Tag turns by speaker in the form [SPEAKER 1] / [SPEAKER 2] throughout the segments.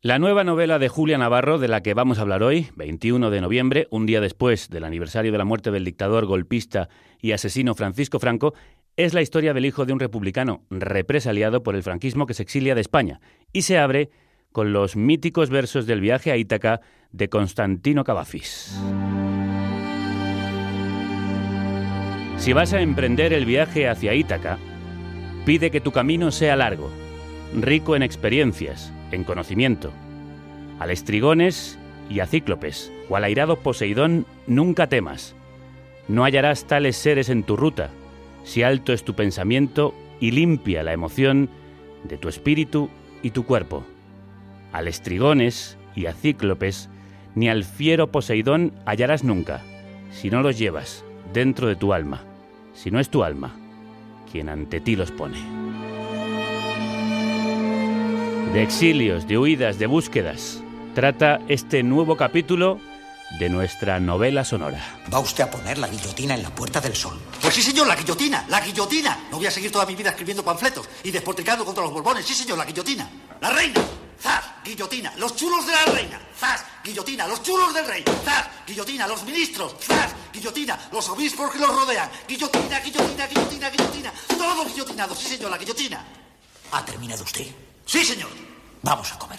[SPEAKER 1] La nueva novela de Julia Navarro, de la que vamos a hablar hoy, 21 de noviembre, un día después del aniversario de la muerte del dictador golpista y asesino Francisco Franco, es la historia del hijo de un republicano represaliado por el franquismo que se exilia de España y se abre con los míticos versos del viaje a Ítaca de Constantino Cavafis. Si vas a emprender el viaje hacia Ítaca, pide que tu camino sea largo, rico en experiencias, en conocimiento. Al estrigones y a cíclopes, o al airado Poseidón, nunca temas. No hallarás tales seres en tu ruta, si alto es tu pensamiento y limpia la emoción de tu espíritu y tu cuerpo. Al estrigones y a cíclopes, ni al fiero Poseidón hallarás nunca, si no los llevas dentro de tu alma, si no es tu alma quien ante ti los pone de exilios, de huidas, de búsquedas. Trata este nuevo capítulo de nuestra novela sonora.
[SPEAKER 2] ¿Va usted a poner la guillotina en la Puerta del Sol?
[SPEAKER 3] Pues sí, señor, la guillotina, la guillotina. No voy a seguir toda mi vida escribiendo panfletos y despotricando contra los borbones. Sí, señor, la guillotina. La reina. ¡Zas! Guillotina. Los chulos de la reina. ¡Zas! Guillotina. Los chulos del rey. ¡Zas! Guillotina. Los ministros. ¡Zas! Guillotina. Los obispos que los rodean. Guillotina, guillotina, guillotina, guillotina. Todos guillotinados. Sí, señor, la guillotina.
[SPEAKER 2] ¿Ha terminado usted?
[SPEAKER 3] Sí, señor.
[SPEAKER 2] Vamos a comer.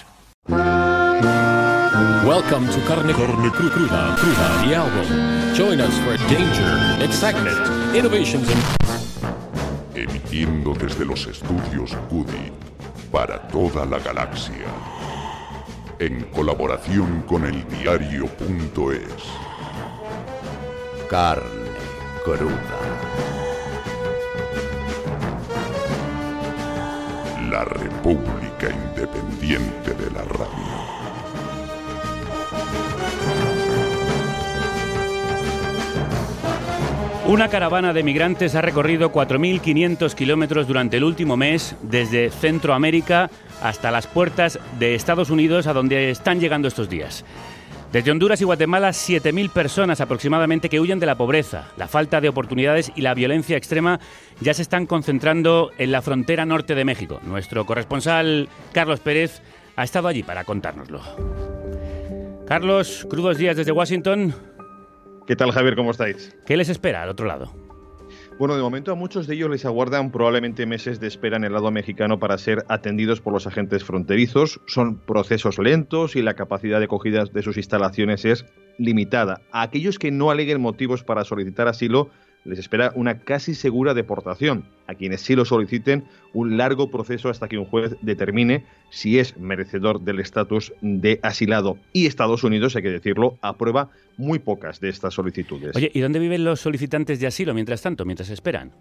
[SPEAKER 4] Welcome to Carne, Carne Cru Cruda, Cruda, the album. Join us for danger, excitement, innovations and...
[SPEAKER 5] Emitiendo desde los estudios Goody para toda la galaxia. En colaboración con el diario.es.
[SPEAKER 6] Carne cruda.
[SPEAKER 5] La República Independiente de la Radio.
[SPEAKER 1] Una caravana de migrantes ha recorrido 4.500 kilómetros durante el último mes desde Centroamérica hasta las puertas de Estados Unidos, a donde están llegando estos días. Desde Honduras y Guatemala, 7.000 personas aproximadamente que huyen de la pobreza, la falta de oportunidades y la violencia extrema ya se están concentrando en la frontera norte de México. Nuestro corresponsal Carlos Pérez ha estado allí para contárnoslo. Carlos, crudos días desde Washington.
[SPEAKER 7] ¿Qué tal, Javier? ¿Cómo estáis?
[SPEAKER 1] ¿Qué les espera al otro lado?
[SPEAKER 7] Bueno, de momento a muchos de ellos les aguardan probablemente meses de espera en el lado mexicano para ser atendidos por los agentes fronterizos. Son procesos lentos y la capacidad de acogida de sus instalaciones es limitada. A aquellos que no aleguen motivos para solicitar asilo, les espera una casi segura deportación. A quienes sí lo soliciten, un largo proceso hasta que un juez determine si es merecedor del estatus de asilado. Y Estados Unidos, hay que decirlo, aprueba muy pocas de estas solicitudes.
[SPEAKER 1] Oye, ¿y dónde viven los solicitantes de asilo mientras tanto, mientras esperan?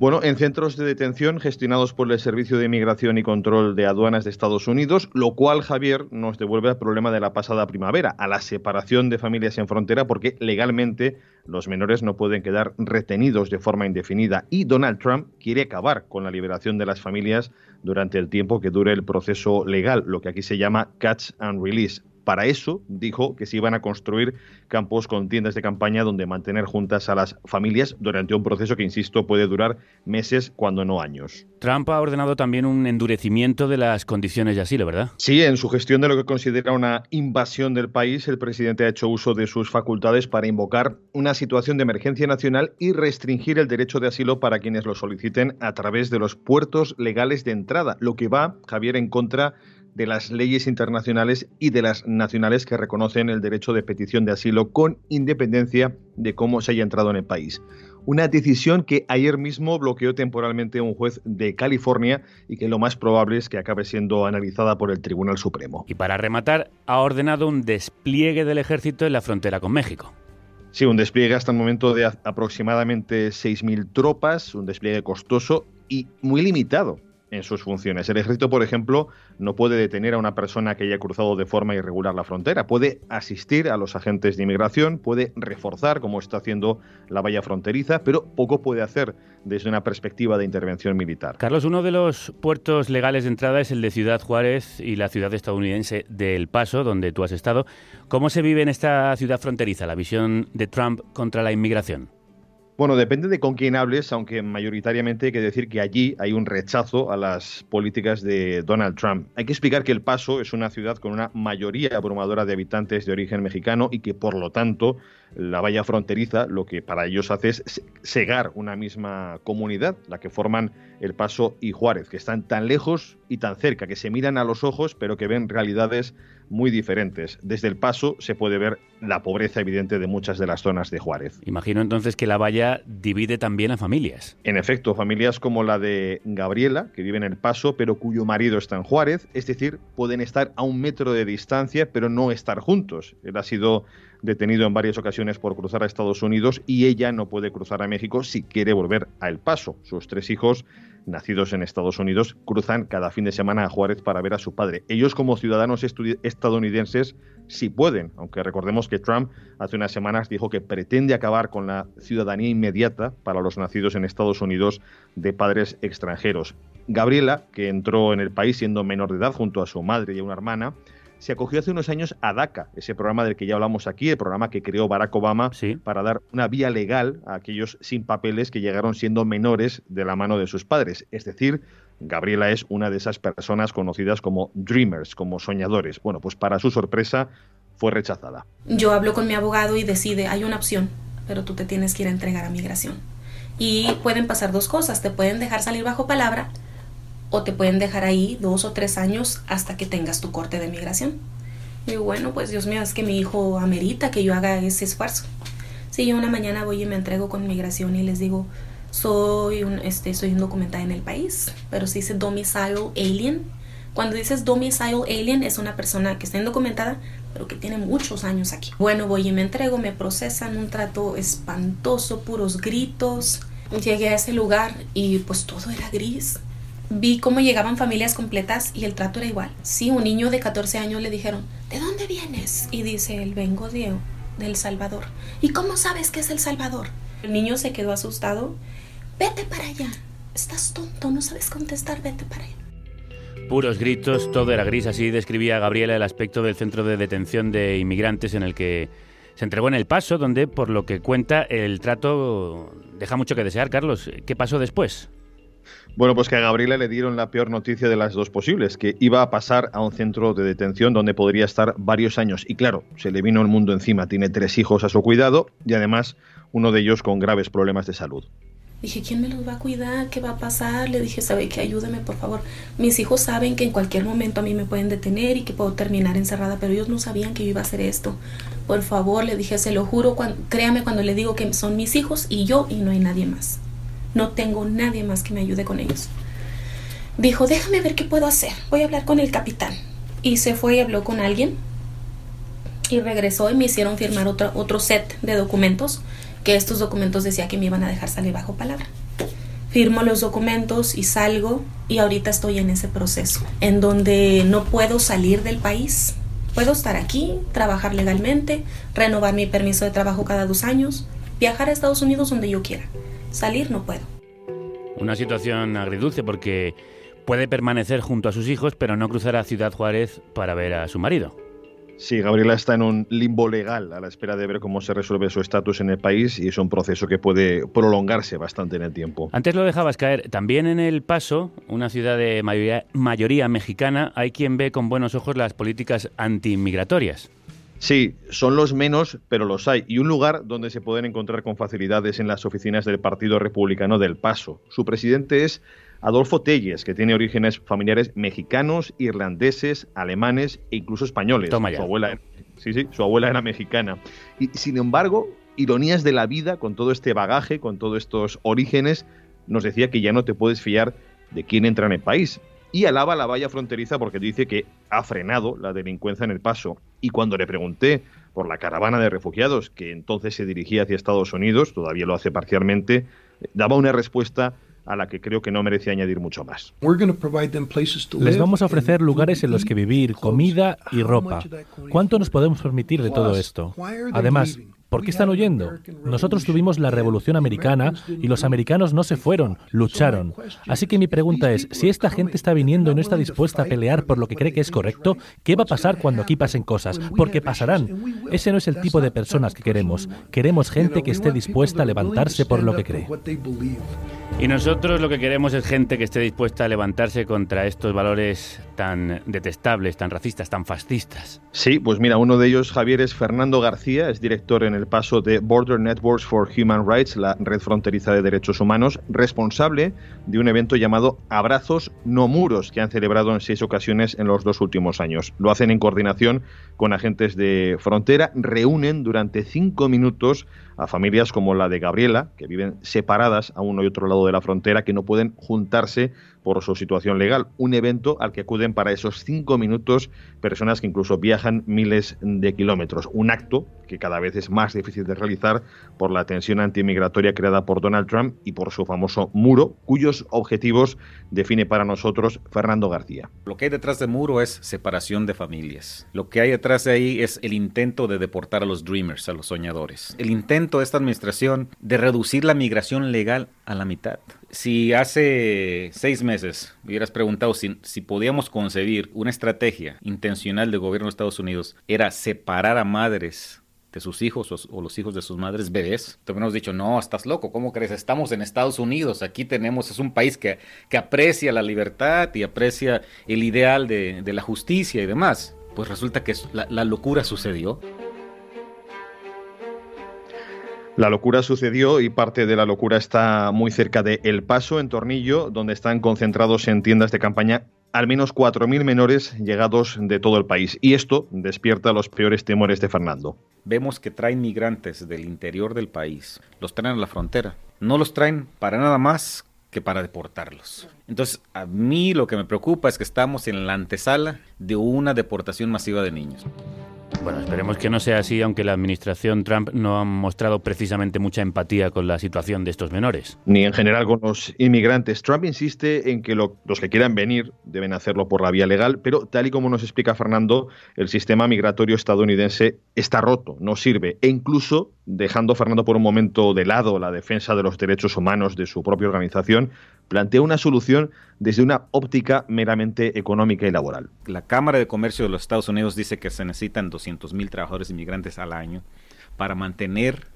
[SPEAKER 7] Bueno, en centros de detención gestionados por el Servicio de Inmigración y Control de Aduanas de Estados Unidos, lo cual, Javier, nos devuelve al problema de la pasada primavera, a la separación de familias en frontera, porque legalmente los menores no pueden quedar retenidos de forma indefinida y Donald Trump quiere acabar con la liberación de las familias durante el tiempo que dure el proceso legal, lo que aquí se llama catch and release. Para eso dijo que se iban a construir campos con tiendas de campaña donde mantener juntas a las familias durante un proceso que, insisto, puede durar meses, cuando no años.
[SPEAKER 1] Trump ha ordenado también un endurecimiento de las condiciones de asilo, ¿verdad?
[SPEAKER 7] Sí, en su gestión de lo que considera una invasión del país, el presidente ha hecho uso de sus facultades para invocar una situación de emergencia nacional y restringir el derecho de asilo para quienes lo soliciten a través de los puertos legales de entrada, lo que va, Javier, en contra de las leyes internacionales y de las nacionales que reconocen el derecho de petición de asilo con independencia de cómo se haya entrado en el país. Una decisión que ayer mismo bloqueó temporalmente un juez de California y que lo más probable es que acabe siendo analizada por el Tribunal Supremo.
[SPEAKER 1] Y para rematar, ha ordenado un despliegue del ejército en la frontera con México.
[SPEAKER 7] Sí, un despliegue hasta el momento de aproximadamente 6.000 tropas, un despliegue costoso y muy limitado en sus funciones. El ejército, por ejemplo, no puede detener a una persona que haya cruzado de forma irregular la frontera, puede asistir a los agentes de inmigración, puede reforzar, como está haciendo la valla fronteriza, pero poco puede hacer desde una perspectiva de intervención militar.
[SPEAKER 1] Carlos, uno de los puertos legales de entrada es el de Ciudad Juárez y la ciudad estadounidense de El Paso, donde tú has estado. ¿Cómo se vive en esta ciudad fronteriza la visión de Trump contra la inmigración?
[SPEAKER 7] Bueno, depende de con quién hables, aunque mayoritariamente hay que decir que allí hay un rechazo a las políticas de Donald Trump. Hay que explicar que El Paso es una ciudad con una mayoría abrumadora de habitantes de origen mexicano y que por lo tanto la valla fronteriza lo que para ellos hace es cegar una misma comunidad, la que forman El Paso y Juárez, que están tan lejos y tan cerca, que se miran a los ojos pero que ven realidades muy diferentes. Desde el paso se puede ver la pobreza evidente de muchas de las zonas de Juárez.
[SPEAKER 1] Imagino entonces que la valla divide también a familias.
[SPEAKER 7] En efecto, familias como la de Gabriela, que vive en el paso, pero cuyo marido está en Juárez, es decir, pueden estar a un metro de distancia, pero no estar juntos. Él ha sido detenido en varias ocasiones por cruzar a Estados Unidos y ella no puede cruzar a México si quiere volver a El Paso. Sus tres hijos nacidos en Estados Unidos, cruzan cada fin de semana a Juárez para ver a su padre. Ellos como ciudadanos estadounidenses sí pueden, aunque recordemos que Trump hace unas semanas dijo que pretende acabar con la ciudadanía inmediata para los nacidos en Estados Unidos de padres extranjeros. Gabriela, que entró en el país siendo menor de edad junto a su madre y a una hermana, se acogió hace unos años a DACA, ese programa del que ya hablamos aquí, el programa que creó Barack Obama para dar una vía legal a aquellos sin papeles que llegaron siendo menores de la mano de sus padres. Es decir, Gabriela es una de esas personas conocidas como dreamers, como soñadores. Bueno, pues para su sorpresa fue rechazada.
[SPEAKER 8] Yo hablo con mi abogado y decide, hay una opción, pero tú te tienes que ir a entregar a migración. Y pueden pasar dos cosas, te pueden dejar salir bajo palabra o te pueden dejar ahí dos o tres años hasta que tengas tu corte de migración. Y bueno, pues Dios mío, es que mi hijo amerita que yo haga ese esfuerzo. Si yo una mañana voy y me entrego con migración y les digo, soy un, este, soy documentada en el país, pero si dice domicile alien, cuando dices domicile alien es una persona que está indocumentada, pero que tiene muchos años aquí. Bueno, voy y me entrego, me procesan un trato espantoso, puros gritos. Llegué a ese lugar y pues todo era gris vi cómo llegaban familias completas y el trato era igual. Sí, un niño de 14 años le dijeron, ¿de dónde vienes? Y dice él, vengo de, El Salvador. ¿Y cómo sabes que es El Salvador? El niño se quedó asustado. Vete para allá. Estás tonto, no sabes contestar, vete para allá.
[SPEAKER 1] Puros gritos, todo era gris, así describía Gabriela el aspecto del centro de detención de inmigrantes en el que se entregó en El Paso, donde, por lo que cuenta, el trato deja mucho que desear. Carlos, ¿qué pasó después?
[SPEAKER 7] Bueno, pues que a Gabriela le dieron la peor noticia de las dos posibles, que iba a pasar a un centro de detención donde podría estar varios años. Y claro, se le vino el mundo encima. Tiene tres hijos a su cuidado y además uno de ellos con graves problemas de salud.
[SPEAKER 8] Dije, ¿quién me los va a cuidar? ¿Qué va a pasar? Le dije, ¿sabe qué? Ayúdeme, por favor. Mis hijos saben que en cualquier momento a mí me pueden detener y que puedo terminar encerrada, pero ellos no sabían que yo iba a hacer esto. Por favor, le dije, se lo juro, créame cuando le digo que son mis hijos y yo y no hay nadie más. No tengo nadie más que me ayude con ellos. Dijo, déjame ver qué puedo hacer. Voy a hablar con el capitán. Y se fue y habló con alguien. Y regresó y me hicieron firmar otro, otro set de documentos, que estos documentos decía que me iban a dejar salir bajo palabra. Firmo los documentos y salgo y ahorita estoy en ese proceso, en donde no puedo salir del país. Puedo estar aquí, trabajar legalmente, renovar mi permiso de trabajo cada dos años, viajar a Estados Unidos donde yo quiera salir no puedo.
[SPEAKER 1] Una situación agridulce porque puede permanecer junto a sus hijos, pero no cruzar a Ciudad Juárez para ver a su marido.
[SPEAKER 7] Sí, Gabriela está en un limbo legal a la espera de ver cómo se resuelve su estatus en el país y es un proceso que puede prolongarse bastante en el tiempo.
[SPEAKER 1] Antes lo dejabas caer. También en El Paso, una ciudad de mayoría, mayoría mexicana, hay quien ve con buenos ojos las políticas antiinmigratorias.
[SPEAKER 7] Sí, son los menos, pero los hay. Y un lugar donde se pueden encontrar con facilidades en las oficinas del Partido Republicano del Paso. Su presidente es Adolfo Telles, que tiene orígenes familiares mexicanos, irlandeses, alemanes e incluso españoles.
[SPEAKER 1] Toma
[SPEAKER 7] Su abuela, sí, sí, su abuela era mexicana. Y sin embargo, ironías de la vida, con todo este bagaje, con todos estos orígenes, nos decía que ya no te puedes fiar de quién entra en el país y alaba la valla fronteriza porque dice que ha frenado la delincuencia en el paso. Y cuando le pregunté por la caravana de refugiados que entonces se dirigía hacia Estados Unidos, todavía lo hace parcialmente, daba una respuesta a la que creo que no merece añadir mucho más.
[SPEAKER 9] Les vamos a ofrecer lugares en los que vivir, comida y ropa. ¿Cuánto nos podemos permitir de todo esto? Además, ¿Por qué están huyendo? Nosotros tuvimos la Revolución Americana y los americanos no se fueron, lucharon. Así que mi pregunta es, si esta gente está viniendo y no está dispuesta a pelear por lo que cree que es correcto, ¿qué va a pasar cuando aquí pasen cosas? Porque pasarán. Ese no es el tipo de personas que queremos. Queremos gente que esté dispuesta a levantarse por lo que cree.
[SPEAKER 1] Y nosotros lo que queremos es gente que esté dispuesta a levantarse contra estos valores tan detestables, tan racistas, tan fascistas.
[SPEAKER 7] Sí, pues mira, uno de ellos, Javier, es Fernando García, es director en el paso de Border Networks for Human Rights, la red fronteriza de derechos humanos, responsable de un evento llamado Abrazos No Muros, que han celebrado en seis ocasiones en los dos últimos años. Lo hacen en coordinación con agentes de frontera, reúnen durante cinco minutos a familias como la de Gabriela, que viven separadas a uno y otro lado de la frontera, que no pueden juntarse por su situación legal. Un evento al que acuden para esos cinco minutos personas que incluso viajan miles de kilómetros. Un acto que cada vez es más difícil de realizar por la tensión antimigratoria creada por Donald Trump y por su famoso muro, cuyos objetivos define para nosotros Fernando García.
[SPEAKER 10] Lo que hay detrás del muro es separación de familias. Lo que hay detrás de ahí es el intento de deportar a los dreamers, a los soñadores. El intento de esta administración de reducir la migración legal a la mitad. Si hace seis meses hubieras preguntado si, podíamos concebir una estrategia intencional del gobierno de Estados Unidos, era separar a madres de sus hijos o, los hijos de sus madres bebés. Te hemos dicho, no, estás loco, ¿cómo crees? Estamos en Estados Unidos, aquí tenemos, es un país que, que aprecia la libertad y aprecia el ideal de, la justicia y demás. Pues resulta que la locura sucedió.
[SPEAKER 7] La locura sucedió y parte de la locura está muy cerca de El Paso, en Tornillo, donde están concentrados en tiendas de campaña al menos 4.000 menores llegados de todo el país. Y esto despierta los peores temores de Fernando.
[SPEAKER 10] Vemos que traen migrantes del interior del país, los traen a la frontera. No los traen para nada más que para deportarlos. Entonces, a mí lo que me preocupa es que estamos en la antesala de una deportación masiva de niños.
[SPEAKER 1] Bueno, esperemos que no sea así, aunque la administración Trump no ha mostrado precisamente mucha empatía con la situación de estos menores.
[SPEAKER 7] Ni en general con los inmigrantes. Trump insiste en que los que quieran venir deben hacerlo por la vía legal, pero tal y como nos explica Fernando, el sistema migratorio estadounidense está roto, no sirve. E incluso, dejando Fernando por un momento de lado la defensa de los derechos humanos de su propia organización, plantea una solución desde una óptica meramente económica y laboral.
[SPEAKER 10] La Cámara de Comercio de los Estados Unidos dice que se necesitan 200.000 trabajadores inmigrantes al año para mantener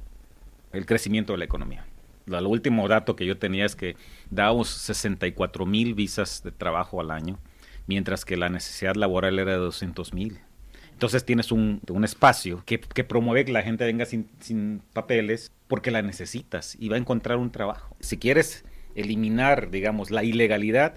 [SPEAKER 10] el crecimiento de la economía. El último dato que yo tenía es que dábamos 64 mil visas de trabajo al año, mientras que la necesidad laboral era de 200 mil. Entonces tienes un, espacio que, promueve que la gente venga sin, sin papeles porque la necesitas y va a encontrar un trabajo. Si quieres eliminar, digamos, la ilegalidad,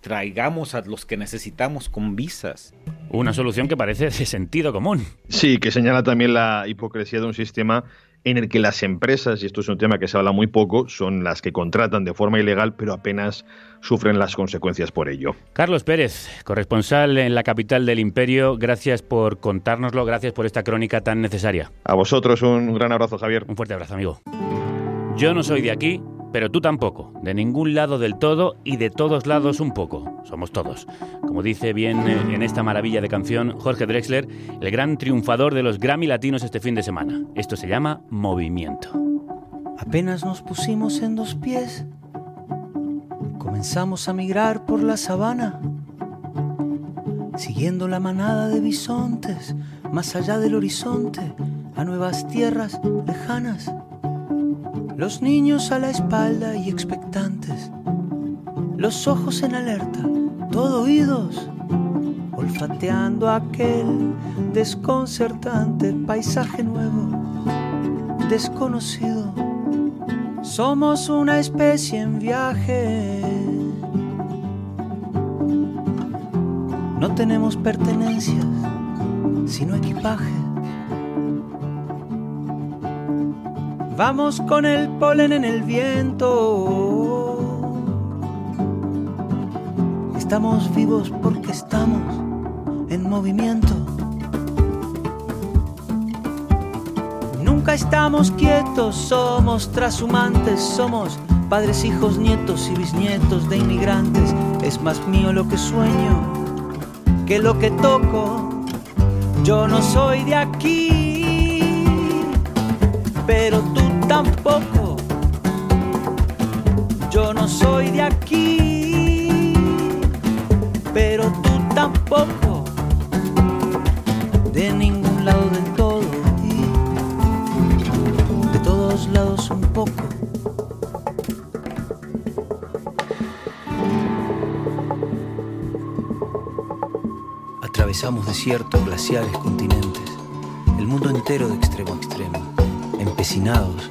[SPEAKER 10] traigamos a los que necesitamos con visas.
[SPEAKER 1] Una solución que parece de sentido común.
[SPEAKER 7] Sí, que señala también la hipocresía de un sistema en el que las empresas, y esto es un tema que se habla muy poco, son las que contratan de forma ilegal, pero apenas sufren las consecuencias por ello.
[SPEAKER 1] Carlos Pérez, corresponsal en la capital del imperio, gracias por contárnoslo, gracias por esta crónica tan necesaria.
[SPEAKER 7] A vosotros un gran abrazo, Javier.
[SPEAKER 1] Un fuerte abrazo, amigo. Yo no soy de aquí, pero tú tampoco, de ningún lado del todo y de todos lados un poco. Somos todos. Como dice bien eh, en esta maravilla de canción Jorge Drexler, el gran triunfador de los Grammy Latinos este fin de semana. Esto se llama Movimiento.
[SPEAKER 11] Apenas nos pusimos en dos pies, comenzamos a migrar por la sabana, siguiendo la manada de bisontes, más allá del horizonte, a nuevas tierras lejanas los niños a la espalda y expectantes, los ojos en alerta, todo oídos, olfateando aquel desconcertante paisaje nuevo, desconocido. Somos una especie en viaje. No tenemos pertenencias, sino equipaje. Vamos con el polen en el viento. Estamos vivos porque estamos en movimiento. Nunca estamos quietos, somos trashumantes, somos padres, hijos, nietos y bisnietos de inmigrantes. Es más mío lo que sueño que lo que toco. Yo no soy de aquí pero tú tampoco. Yo no soy de aquí, pero tú tampoco. De ningún lado del todo y de todos lados un poco. Atravesamos desiertos, glaciares, continentes, el mundo entero de extremo a extremo, empecinados,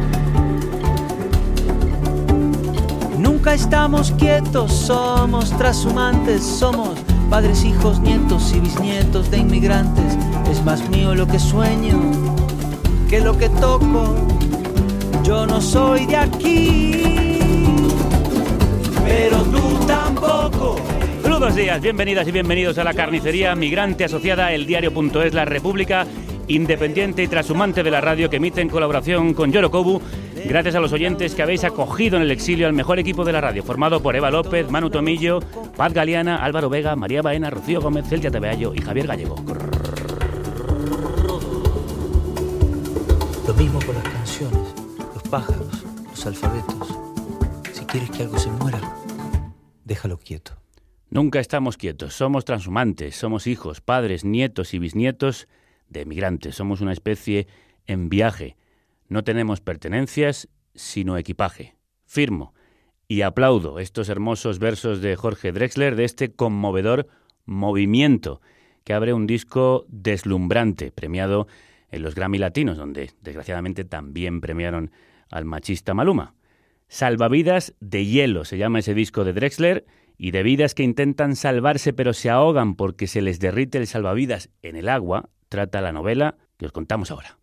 [SPEAKER 11] Nunca estamos quietos, somos trashumantes, somos padres, hijos, nietos y bisnietos de inmigrantes. Es más mío lo que sueño que lo que toco. Yo no soy de aquí, pero tú tampoco.
[SPEAKER 1] Buenos días, bienvenidas y bienvenidos a la carnicería migrante asociada El Diario.es, la República independiente y trashumante de la radio que emite en colaboración con Yorokobu. Gracias a los oyentes que habéis acogido en el exilio al mejor equipo de la radio, formado por Eva López, Manu Tomillo, Paz Galeana, Álvaro Vega, María Baena, Rocío Gómez, Celia Tebeallo y Javier Gallego.
[SPEAKER 11] Lo mismo con las canciones, los pájaros, los alfabetos. Si quieres que algo se muera, déjalo quieto.
[SPEAKER 1] Nunca estamos quietos, somos transhumantes, somos hijos, padres, nietos y bisnietos de emigrantes, somos una especie en viaje. No tenemos pertenencias, sino equipaje. Firmo y aplaudo estos hermosos versos de Jorge Drexler de este conmovedor movimiento que abre un disco deslumbrante, premiado en los Grammy Latinos, donde desgraciadamente también premiaron al machista Maluma. Salvavidas de hielo se llama ese disco de Drexler y de vidas que intentan salvarse pero se ahogan porque se les derrite el salvavidas en el agua, trata la novela que os contamos ahora.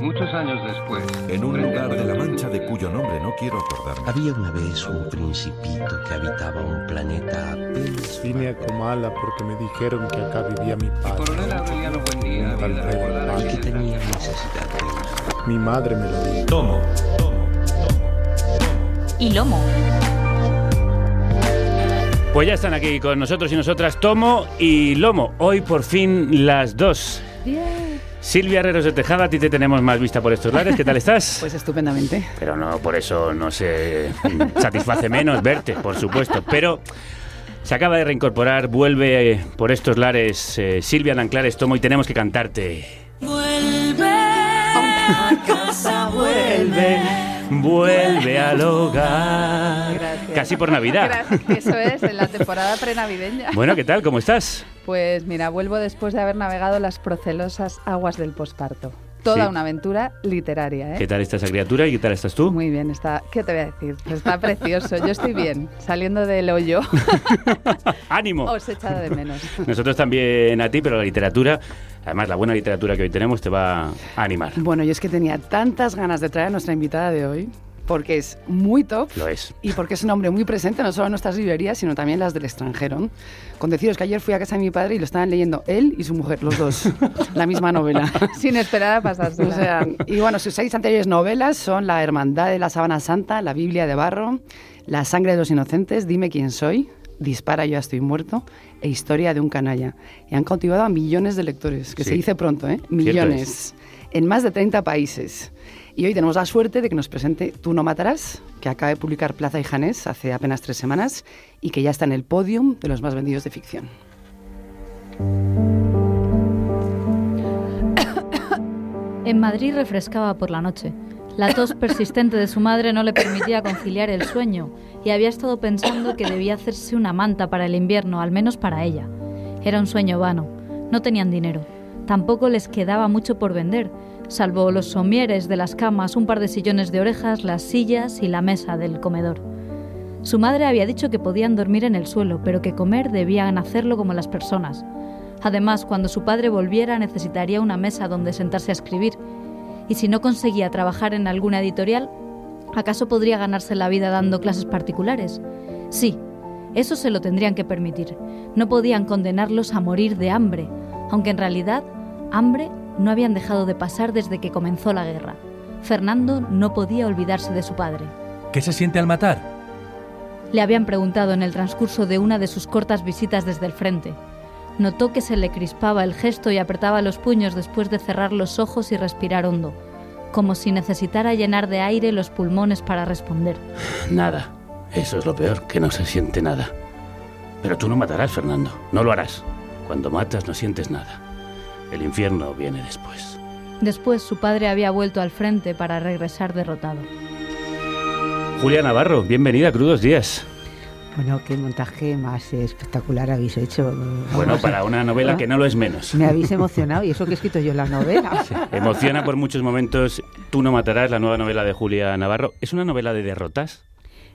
[SPEAKER 12] Muchos años después,
[SPEAKER 6] En un lugar de la Mancha de cuyo nombre no quiero acordarme.
[SPEAKER 13] Había una vez un principito que habitaba un planeta apenas...
[SPEAKER 14] Vine a Comala porque me dijeron que acá vivía mi padre.
[SPEAKER 12] Coronel Aureliano Buendía,
[SPEAKER 13] y que tenía necesidad de.
[SPEAKER 14] Mi madre me lo dijo.
[SPEAKER 4] Tomo.
[SPEAKER 15] y lomo.
[SPEAKER 1] Pues ya están aquí con nosotros y nosotras Tomo y Lomo. Hoy por fin las dos. Silvia Herreros de Tejada, a ti te tenemos más vista por estos lares. ¿Qué tal estás?
[SPEAKER 16] Pues estupendamente.
[SPEAKER 1] Pero no, por eso no se satisface menos verte, por supuesto. Pero se acaba de reincorporar, vuelve eh, por estos lares eh, Silvia Nanclares Tomo y tenemos que cantarte.
[SPEAKER 15] Vuelve a casa, vuelve.
[SPEAKER 1] Vuelve al hogar.
[SPEAKER 16] Gracias.
[SPEAKER 1] Casi por Navidad.
[SPEAKER 16] Gracias, Eso es, en la temporada prenavideña.
[SPEAKER 1] Bueno, ¿qué tal? ¿Cómo estás?
[SPEAKER 16] Pues mira, vuelvo después de haber navegado las procelosas aguas del posparto. Toda
[SPEAKER 1] Sí.
[SPEAKER 16] una aventura literaria, ¿eh?
[SPEAKER 1] ¿Qué tal está esa criatura y qué tal estás tú?
[SPEAKER 16] Muy bien, está. ¿Qué te voy a decir? Está precioso. Yo estoy bien, saliendo del hoyo.
[SPEAKER 1] ¡Ánimo!
[SPEAKER 16] Os he echado de menos.
[SPEAKER 1] Nosotros también a ti, pero la literatura, además la buena literatura que hoy tenemos te va a animar.
[SPEAKER 16] Bueno, yo es que tenía tantas ganas de traer a nuestra invitada de hoy, porque es muy top.
[SPEAKER 1] Lo es.
[SPEAKER 16] Y porque es un hombre muy presente, no solo en nuestras librerías, sino también en las del extranjero. Con deciros que ayer fui a casa de mi padre y lo estaban leyendo él y su mujer, los dos, la misma novela. Sin esperar a pasarse. O sea, y bueno, sus seis anteriores novelas son La Hermandad de la Sabana Santa, La Biblia de Barro, La Sangre de los Inocentes, Dime quién soy, Dispara, yo estoy muerto, e Historia de un canalla. Y han cautivado a millones de lectores, que
[SPEAKER 1] Sí.
[SPEAKER 16] se dice pronto, ¿eh? Millones. En más de 30 países. Y hoy tenemos la suerte de que nos presente Tú no matarás, que acaba de publicar Plaza y Janés hace apenas tres semanas y que ya está en el podium de los más vendidos de ficción.
[SPEAKER 15] En Madrid refrescaba por la noche.
[SPEAKER 17] La tos persistente de su madre no le permitía conciliar el sueño y había estado pensando que debía hacerse una manta para el invierno, al menos para ella. Era un sueño vano. No tenían dinero. Tampoco les quedaba mucho por vender, salvo los somieres de las camas, un par de sillones de orejas, las sillas y la mesa del comedor. Su madre había dicho que podían dormir en el suelo, pero que comer debían hacerlo como las personas. Además, cuando su padre volviera necesitaría una mesa donde sentarse a escribir, y si no conseguía trabajar en alguna editorial, ¿acaso podría ganarse la vida dando clases particulares? Sí, eso se lo tendrían que permitir. No podían condenarlos a morir de hambre, aunque en realidad hambre no habían dejado de pasar desde que comenzó la guerra. Fernando no podía olvidarse de su padre.
[SPEAKER 9] ¿Qué se siente al matar?
[SPEAKER 17] Le habían preguntado en el transcurso de una de sus cortas visitas desde el frente. Notó que se le crispaba el gesto y apretaba los puños después de cerrar los ojos y respirar hondo, como si necesitara llenar de aire los pulmones para responder.
[SPEAKER 1] Nada. Eso es lo peor, que no se siente nada. Pero tú no matarás, Fernando. No lo harás. Cuando matas no sientes nada. El infierno viene después.
[SPEAKER 17] Después su padre había vuelto al frente para regresar derrotado.
[SPEAKER 1] Julia Navarro, bienvenida a Crudos Días.
[SPEAKER 18] Bueno, qué montaje más espectacular habéis hecho.
[SPEAKER 1] Bueno, para una novela que no lo es menos.
[SPEAKER 18] Me habéis emocionado y eso que he escrito yo la novela.
[SPEAKER 1] Emociona por muchos momentos Tú no matarás, la nueva novela de Julia Navarro. ¿Es una novela de derrotas?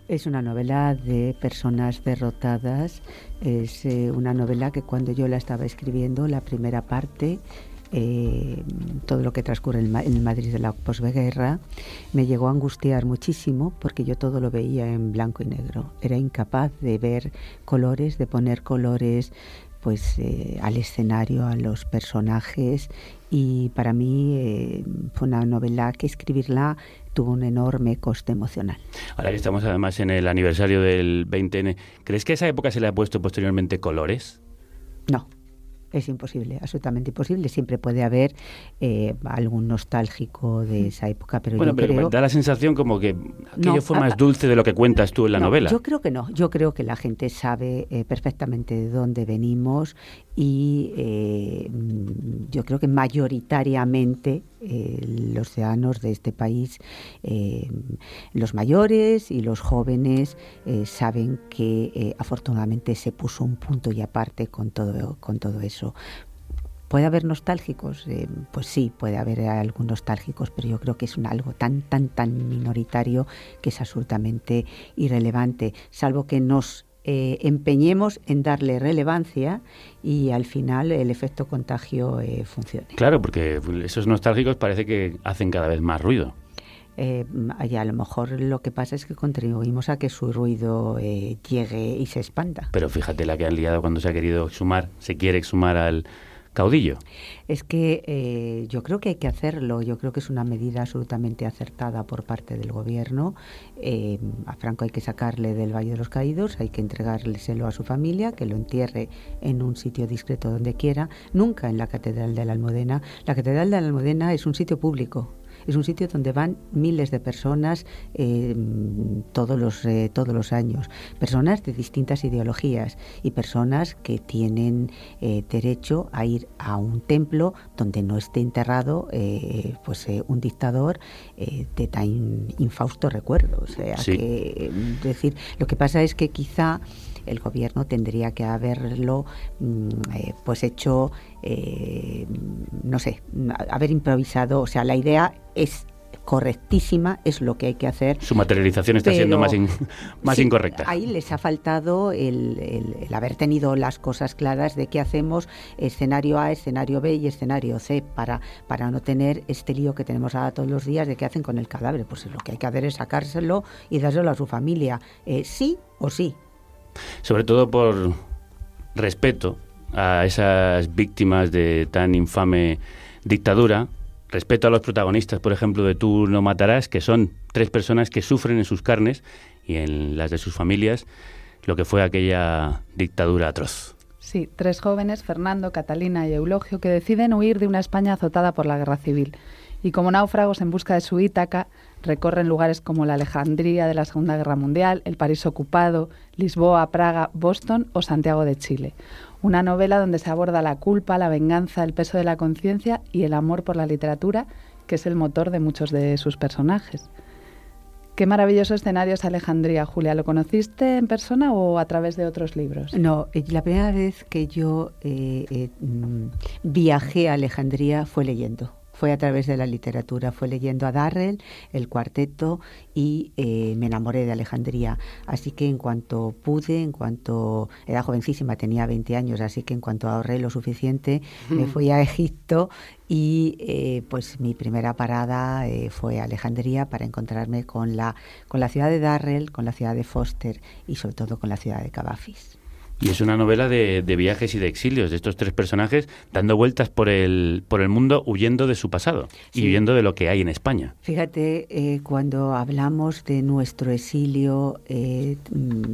[SPEAKER 18] Es una novela de personas derrotadas. Es eh, una novela que cuando yo la estaba escribiendo, la primera parte, eh, todo lo que transcurre en, en Madrid de la posguerra, me llegó a angustiar muchísimo porque yo todo lo veía en blanco y negro. Era incapaz de ver colores, de poner colores pues eh, al escenario, a los personajes y para mí fue una novela que escribirla tuvo un enorme coste emocional.
[SPEAKER 1] Ahora que estamos además en el aniversario del 20N, ¿crees que a esa época se le ha puesto posteriormente colores?
[SPEAKER 18] No, es imposible, absolutamente imposible. Siempre puede haber eh, algún nostálgico de esa época, pero
[SPEAKER 1] bueno,
[SPEAKER 18] yo
[SPEAKER 1] pero
[SPEAKER 18] creo...
[SPEAKER 1] da la sensación como que aquello
[SPEAKER 18] No,
[SPEAKER 1] fue más
[SPEAKER 18] a-
[SPEAKER 1] dulce de lo que cuentas tú en la
[SPEAKER 18] No,
[SPEAKER 1] novela.
[SPEAKER 18] Yo creo que no. Yo creo que la gente sabe eh, perfectamente de dónde venimos y eh, mm, yo creo que mayoritariamente eh, los ciudadanos de este país, eh, los mayores y los jóvenes, saben que afortunadamente se puso un punto y aparte con todo, con todo eso. ¿Puede haber nostálgicos? Pues sí, puede haber algunos nostálgicos, pero yo creo que es algo tan, tan, tan minoritario que es absolutamente irrelevante, salvo que nos eh, empeñemos en darle relevancia y al final el efecto contagio eh, funcione.
[SPEAKER 1] Claro, porque esos nostálgicos parece que hacen cada vez más ruido.
[SPEAKER 18] Eh, y a lo mejor lo que pasa es que contribuimos a que su ruido eh, llegue y se expanda.
[SPEAKER 1] Pero fíjate la que han liado cuando se ha querido exhumar, se quiere exhumar al caudillo.
[SPEAKER 18] Es que eh, yo creo que hay que hacerlo. Yo creo que es una medida absolutamente acertada por parte del gobierno. Eh, a Franco hay que sacarle del Valle de los Caídos, hay que entregárselo a su familia, que lo entierre en un sitio discreto donde quiera, nunca en la Catedral de la Almudena. La Catedral de la Almudena es un sitio público. Es un sitio donde van miles de personas eh, todos, los, eh, todos los años, personas de distintas ideologías y personas que tienen eh, derecho a ir a un templo donde no esté enterrado pues un dictador de tan infausto recuerdo. O sea,
[SPEAKER 1] Sí.
[SPEAKER 18] que, es decir, lo que pasa es que quizá el gobierno tendría que haberlo mm, pues hecho eh, no sé haber improvisado o sea la idea es correctísima es lo que hay que hacer
[SPEAKER 1] Su materialización está siendo más, in- más
[SPEAKER 18] Sí,
[SPEAKER 1] incorrecta.
[SPEAKER 18] Ahí les ha faltado el, el- el haber tenido las cosas claras de qué hacemos escenario A, escenario B y escenario C para, para no tener este lío que tenemos ahora todos los días de qué hacen con el cadáver. Pues lo que hay que hacer es sacárselo y dárselo a su familia. Eh, sí o sí.
[SPEAKER 1] Sobre todo por respeto a esas víctimas de tan infame dictadura, respeto a los protagonistas, por ejemplo, de Tú no matarás, que son tres personas que sufren en sus carnes y en las de sus familias lo que fue aquella dictadura atroz.
[SPEAKER 16] Sí, tres jóvenes, Fernando, Catalina y Eulogio, que deciden huir de una España azotada por la guerra civil. Y como náufragos en busca de su Ítaca, recorren lugares como la Alejandría de la Segunda Guerra Mundial, el París ocupado, Lisboa, Praga, Boston o Santiago de Chile. Una novela donde se aborda la culpa, la venganza, el peso de la conciencia y el amor por la literatura
[SPEAKER 19] que es el motor de muchos de sus personajes. Qué maravilloso escenario es Alejandría, Julia. ¿Lo conociste en persona o a través de otros libros?
[SPEAKER 18] No, eh, la primera vez que yo eh, eh, mm, viajé a Alejandría fue leyendo fue a través de la literatura, fue leyendo a Darrell, el cuarteto y eh, me enamoré de Alejandría. Así que en cuanto pude, en cuanto era jovencísima, tenía 20 años, así que en cuanto ahorré lo suficiente, me fui a Egipto y eh, pues mi primera parada eh, fue Alejandría para encontrarme con la, con la ciudad de Darrell, con la ciudad de Foster y sobre todo con la ciudad de Cavafis.
[SPEAKER 1] Y es una novela de, viajes y de exilios, de estos tres personajes dando vueltas por el, por el mundo huyendo de su pasado y huyendo de lo que hay en España.
[SPEAKER 18] Fíjate, eh, cuando hablamos de nuestro exilio, eh,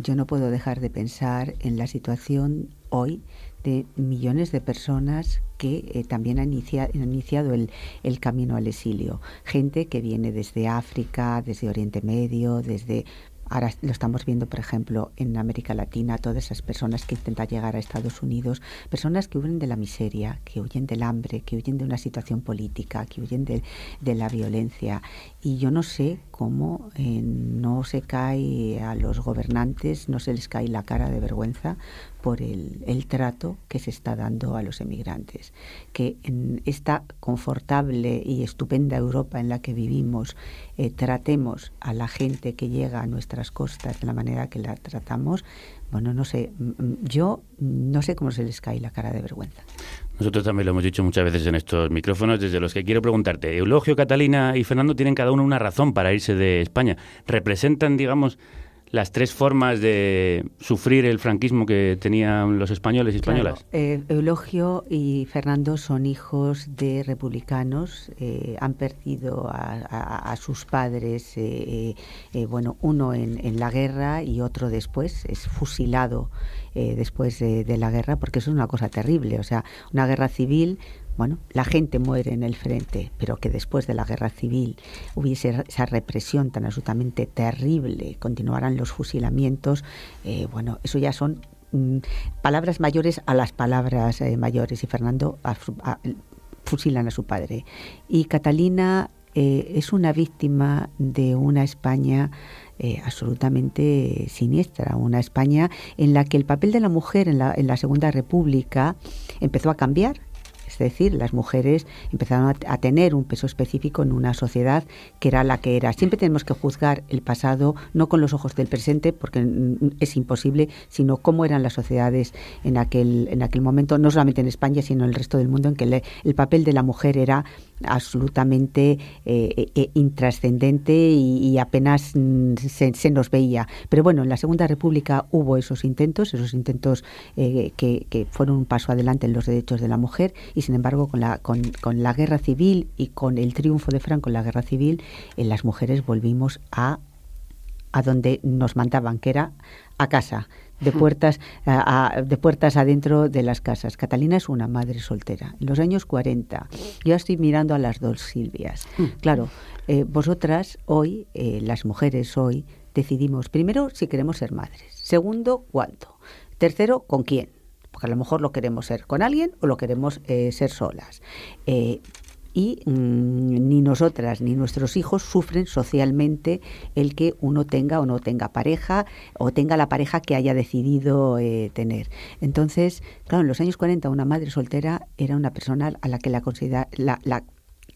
[SPEAKER 18] yo no puedo dejar de pensar en la situación hoy de millones de personas que eh, también han, han iniciado el, el, camino al exilio. Gente que viene desde África, desde Oriente Medio, desde Ahora lo estamos viendo, por ejemplo, en América Latina, todas esas personas que intentan llegar a Estados Unidos, personas que huyen de la miseria, que huyen del hambre, que huyen de una situación política, que huyen de, la violencia. Y yo no sé cómo eh, no se cae a los gobernantes, no se les cae la cara de vergüenza por el, el, trato que se está dando a los emigrantes. Que en esta confortable y estupenda Europa en la que vivimos eh, tratemos a la gente que llega a nuestras costas de la manera que la tratamos, bueno, no sé, yo no sé cómo se les cae la cara de vergüenza.
[SPEAKER 1] Nosotros también lo hemos dicho muchas veces en estos micrófonos, desde los que quiero preguntarte. Eulogio, Catalina y Fernando tienen cada uno una razón para irse de España. ¿Representan, digamos, las tres formas de sufrir el franquismo que tenían los españoles y españolas.
[SPEAKER 18] Eh, Eulogio y Fernando son hijos de republicanos, eh, han perdido a, sus padres, eh, bueno, uno en, la guerra y otro después, es fusilado después de, la guerra, porque eso es una cosa terrible, o sea, una guerra civil bueno, la gente muere en el frente, pero que después de la guerra civil hubiese esa represión tan absolutamente terrible, continuaran los fusilamientos, eh, bueno, eso ya son mm, palabras mayores a las palabras eh, mayores. Y Fernando fusilan a su padre. Y Catalina eh, es una víctima de una España absolutamente siniestra, una España en la que el papel de la mujer en la Segunda República empezó a cambiar es decir, las mujeres empezaron a, tener un peso específico en una sociedad que era la que era. Siempre tenemos que juzgar el pasado no con los ojos del presente, porque es imposible, sino cómo eran las sociedades en aquel, en aquel momento, no solamente en España, sino en el resto del mundo, en que el papel de la mujer era absolutamente eh, eh, intrascendente y, apenas mm, se, nos veía. Pero bueno, en la Segunda República hubo esos intentos, esos intentos eh, que, fueron un paso adelante en los derechos de la mujer y sin embargo con la, con, con la guerra civil y con el triunfo de Franco en la guerra civil, en las mujeres volvimos a a donde nos mandaban, que era a casa, de puertas, de puertas adentro de las casas. Catalina es una madre soltera. En los años 40, yo estoy mirando a las dos Silvias. Claro, eh, vosotras hoy, eh, las mujeres hoy, decidimos primero si queremos ser madres. Segundo, cuánto. Tercero, con quién porque a lo mejor lo queremos ser con alguien o lo queremos eh, ser solas y mm, ni nosotras ni nuestros hijos sufren socialmente el que uno tenga o no tenga pareja o tenga la pareja que haya decidido eh, tener. Entonces, claro, en los años 40 una madre soltera era una persona a la que la, la,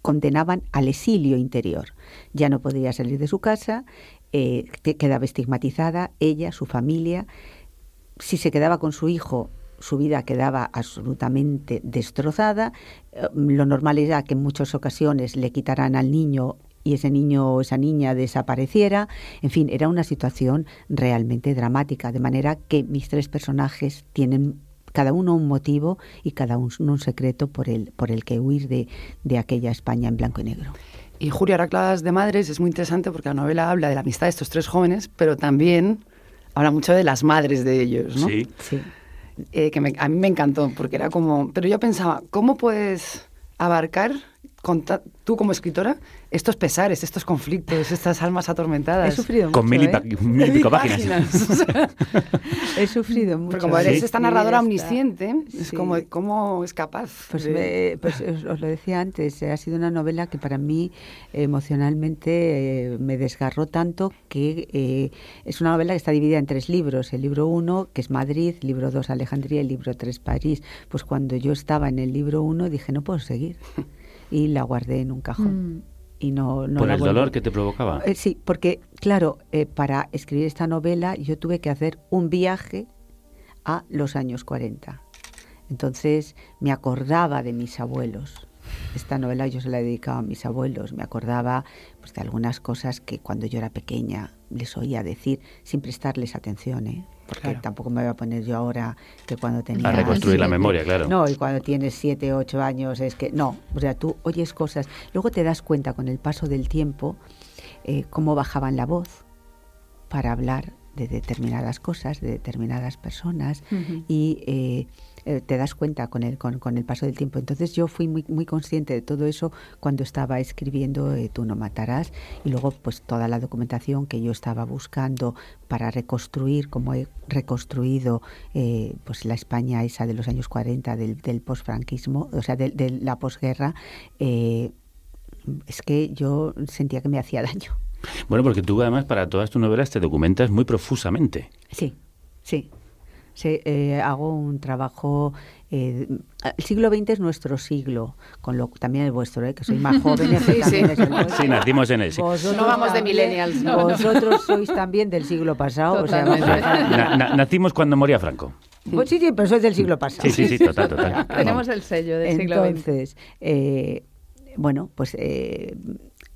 [SPEAKER 18] condenaban al exilio interior. Ya no podía salir de su casa, eh, quedaba estigmatizada, ella, su familia. Si se quedaba con su hijo, su vida quedaba absolutamente destrozada. Eh, lo normal era que en muchas ocasiones le quitaran al niño y ese niño o esa niña desapareciera. En fin, era una situación realmente dramática, de manera que mis tres personajes tienen cada uno un motivo y cada uno un secreto por el, por el que huir de, de aquella España en blanco y negro.
[SPEAKER 16] Y Julia, ahora de madres es muy interesante porque la novela habla de la amistad de estos tres jóvenes, pero también habla mucho de las madres de ellos, ¿no?
[SPEAKER 1] Sí.
[SPEAKER 18] sí.
[SPEAKER 16] Eh, que a mí me encantó, porque era como, pero yo pensaba, ¿cómo puedes abarcar conta- tú como escritora, estos pesares, estos conflictos, estas almas atormentadas.
[SPEAKER 18] He sufrido
[SPEAKER 1] Con
[SPEAKER 18] mucho,
[SPEAKER 1] mil y
[SPEAKER 18] ¿eh?
[SPEAKER 1] pa- mil y pico páginas.
[SPEAKER 18] He sufrido mucho.
[SPEAKER 16] Pero como eres esta narradora omnisciente, es como, ¿cómo es capaz?
[SPEAKER 18] Pues,
[SPEAKER 16] de-
[SPEAKER 18] me- pues os, os lo decía antes, eh, ha sido una novela que para mí emocionalmente eh, me desgarró tanto que eh, es una novela que está dividida en tres libros. El libro uno, que es Madrid, libro dos, Alejandría, el libro tres, París. Pues cuando yo estaba en el libro uno dije, no puedo seguir. Y la guardé en un cajón.
[SPEAKER 19] Mm.
[SPEAKER 18] Y no, no
[SPEAKER 1] Por
[SPEAKER 18] la
[SPEAKER 1] el dolor que te provocaba.
[SPEAKER 18] Eh, sí, porque claro, eh, para escribir esta novela yo tuve que hacer un viaje a los años 40. Entonces me acordaba de mis abuelos. Esta novela yo se la dedicaba a mis abuelos. Me acordaba pues, de algunas cosas que cuando yo era pequeña les oía decir sin prestarles atención, ¿eh? porque
[SPEAKER 1] Claro.
[SPEAKER 18] tampoco me voy a poner yo ahora que cuando tenía...
[SPEAKER 1] A reconstruir la memoria, claro.
[SPEAKER 18] No, y cuando tienes siete, ocho años es que... No, o sea, tú oyes cosas, luego te das cuenta con el paso del tiempo eh, cómo bajaban la voz para hablar de determinadas cosas, de determinadas personas y eh, eh, te das cuenta con el, con, con el paso del tiempo. Entonces yo fui muy, muy consciente de todo eso cuando estaba escribiendo eh, Tú no matarás y luego pues toda la documentación que yo estaba buscando para reconstruir, como he reconstruido eh, pues la España esa de los años 40, del, del posfranquismo, o sea, de, de la posguerra, eh, es que yo sentía que me hacía daño.
[SPEAKER 1] Bueno, porque tú además para todas tus novelas te documentas muy profusamente.
[SPEAKER 18] Sí, sí. Sí, eh, hago un trabajo. eh, el siglo XX es nuestro siglo, con lo también el vuestro, eh, que soy más joven.
[SPEAKER 16] Sí, sí.
[SPEAKER 1] Sí, nacimos en sí.
[SPEAKER 16] No vamos de millennials, no, no.
[SPEAKER 18] Vosotros sois también del siglo pasado. O sea,
[SPEAKER 16] Totalmente.
[SPEAKER 18] vamos a-
[SPEAKER 1] Na- na- nacimos cuando moría Franco.
[SPEAKER 18] Pues sí, sí, pero sois del siglo pasado.
[SPEAKER 1] Sí, sí, sí, total, total.
[SPEAKER 19] Tenemos el sello del siglo XX.
[SPEAKER 18] Entonces, eh, bueno, pues eh,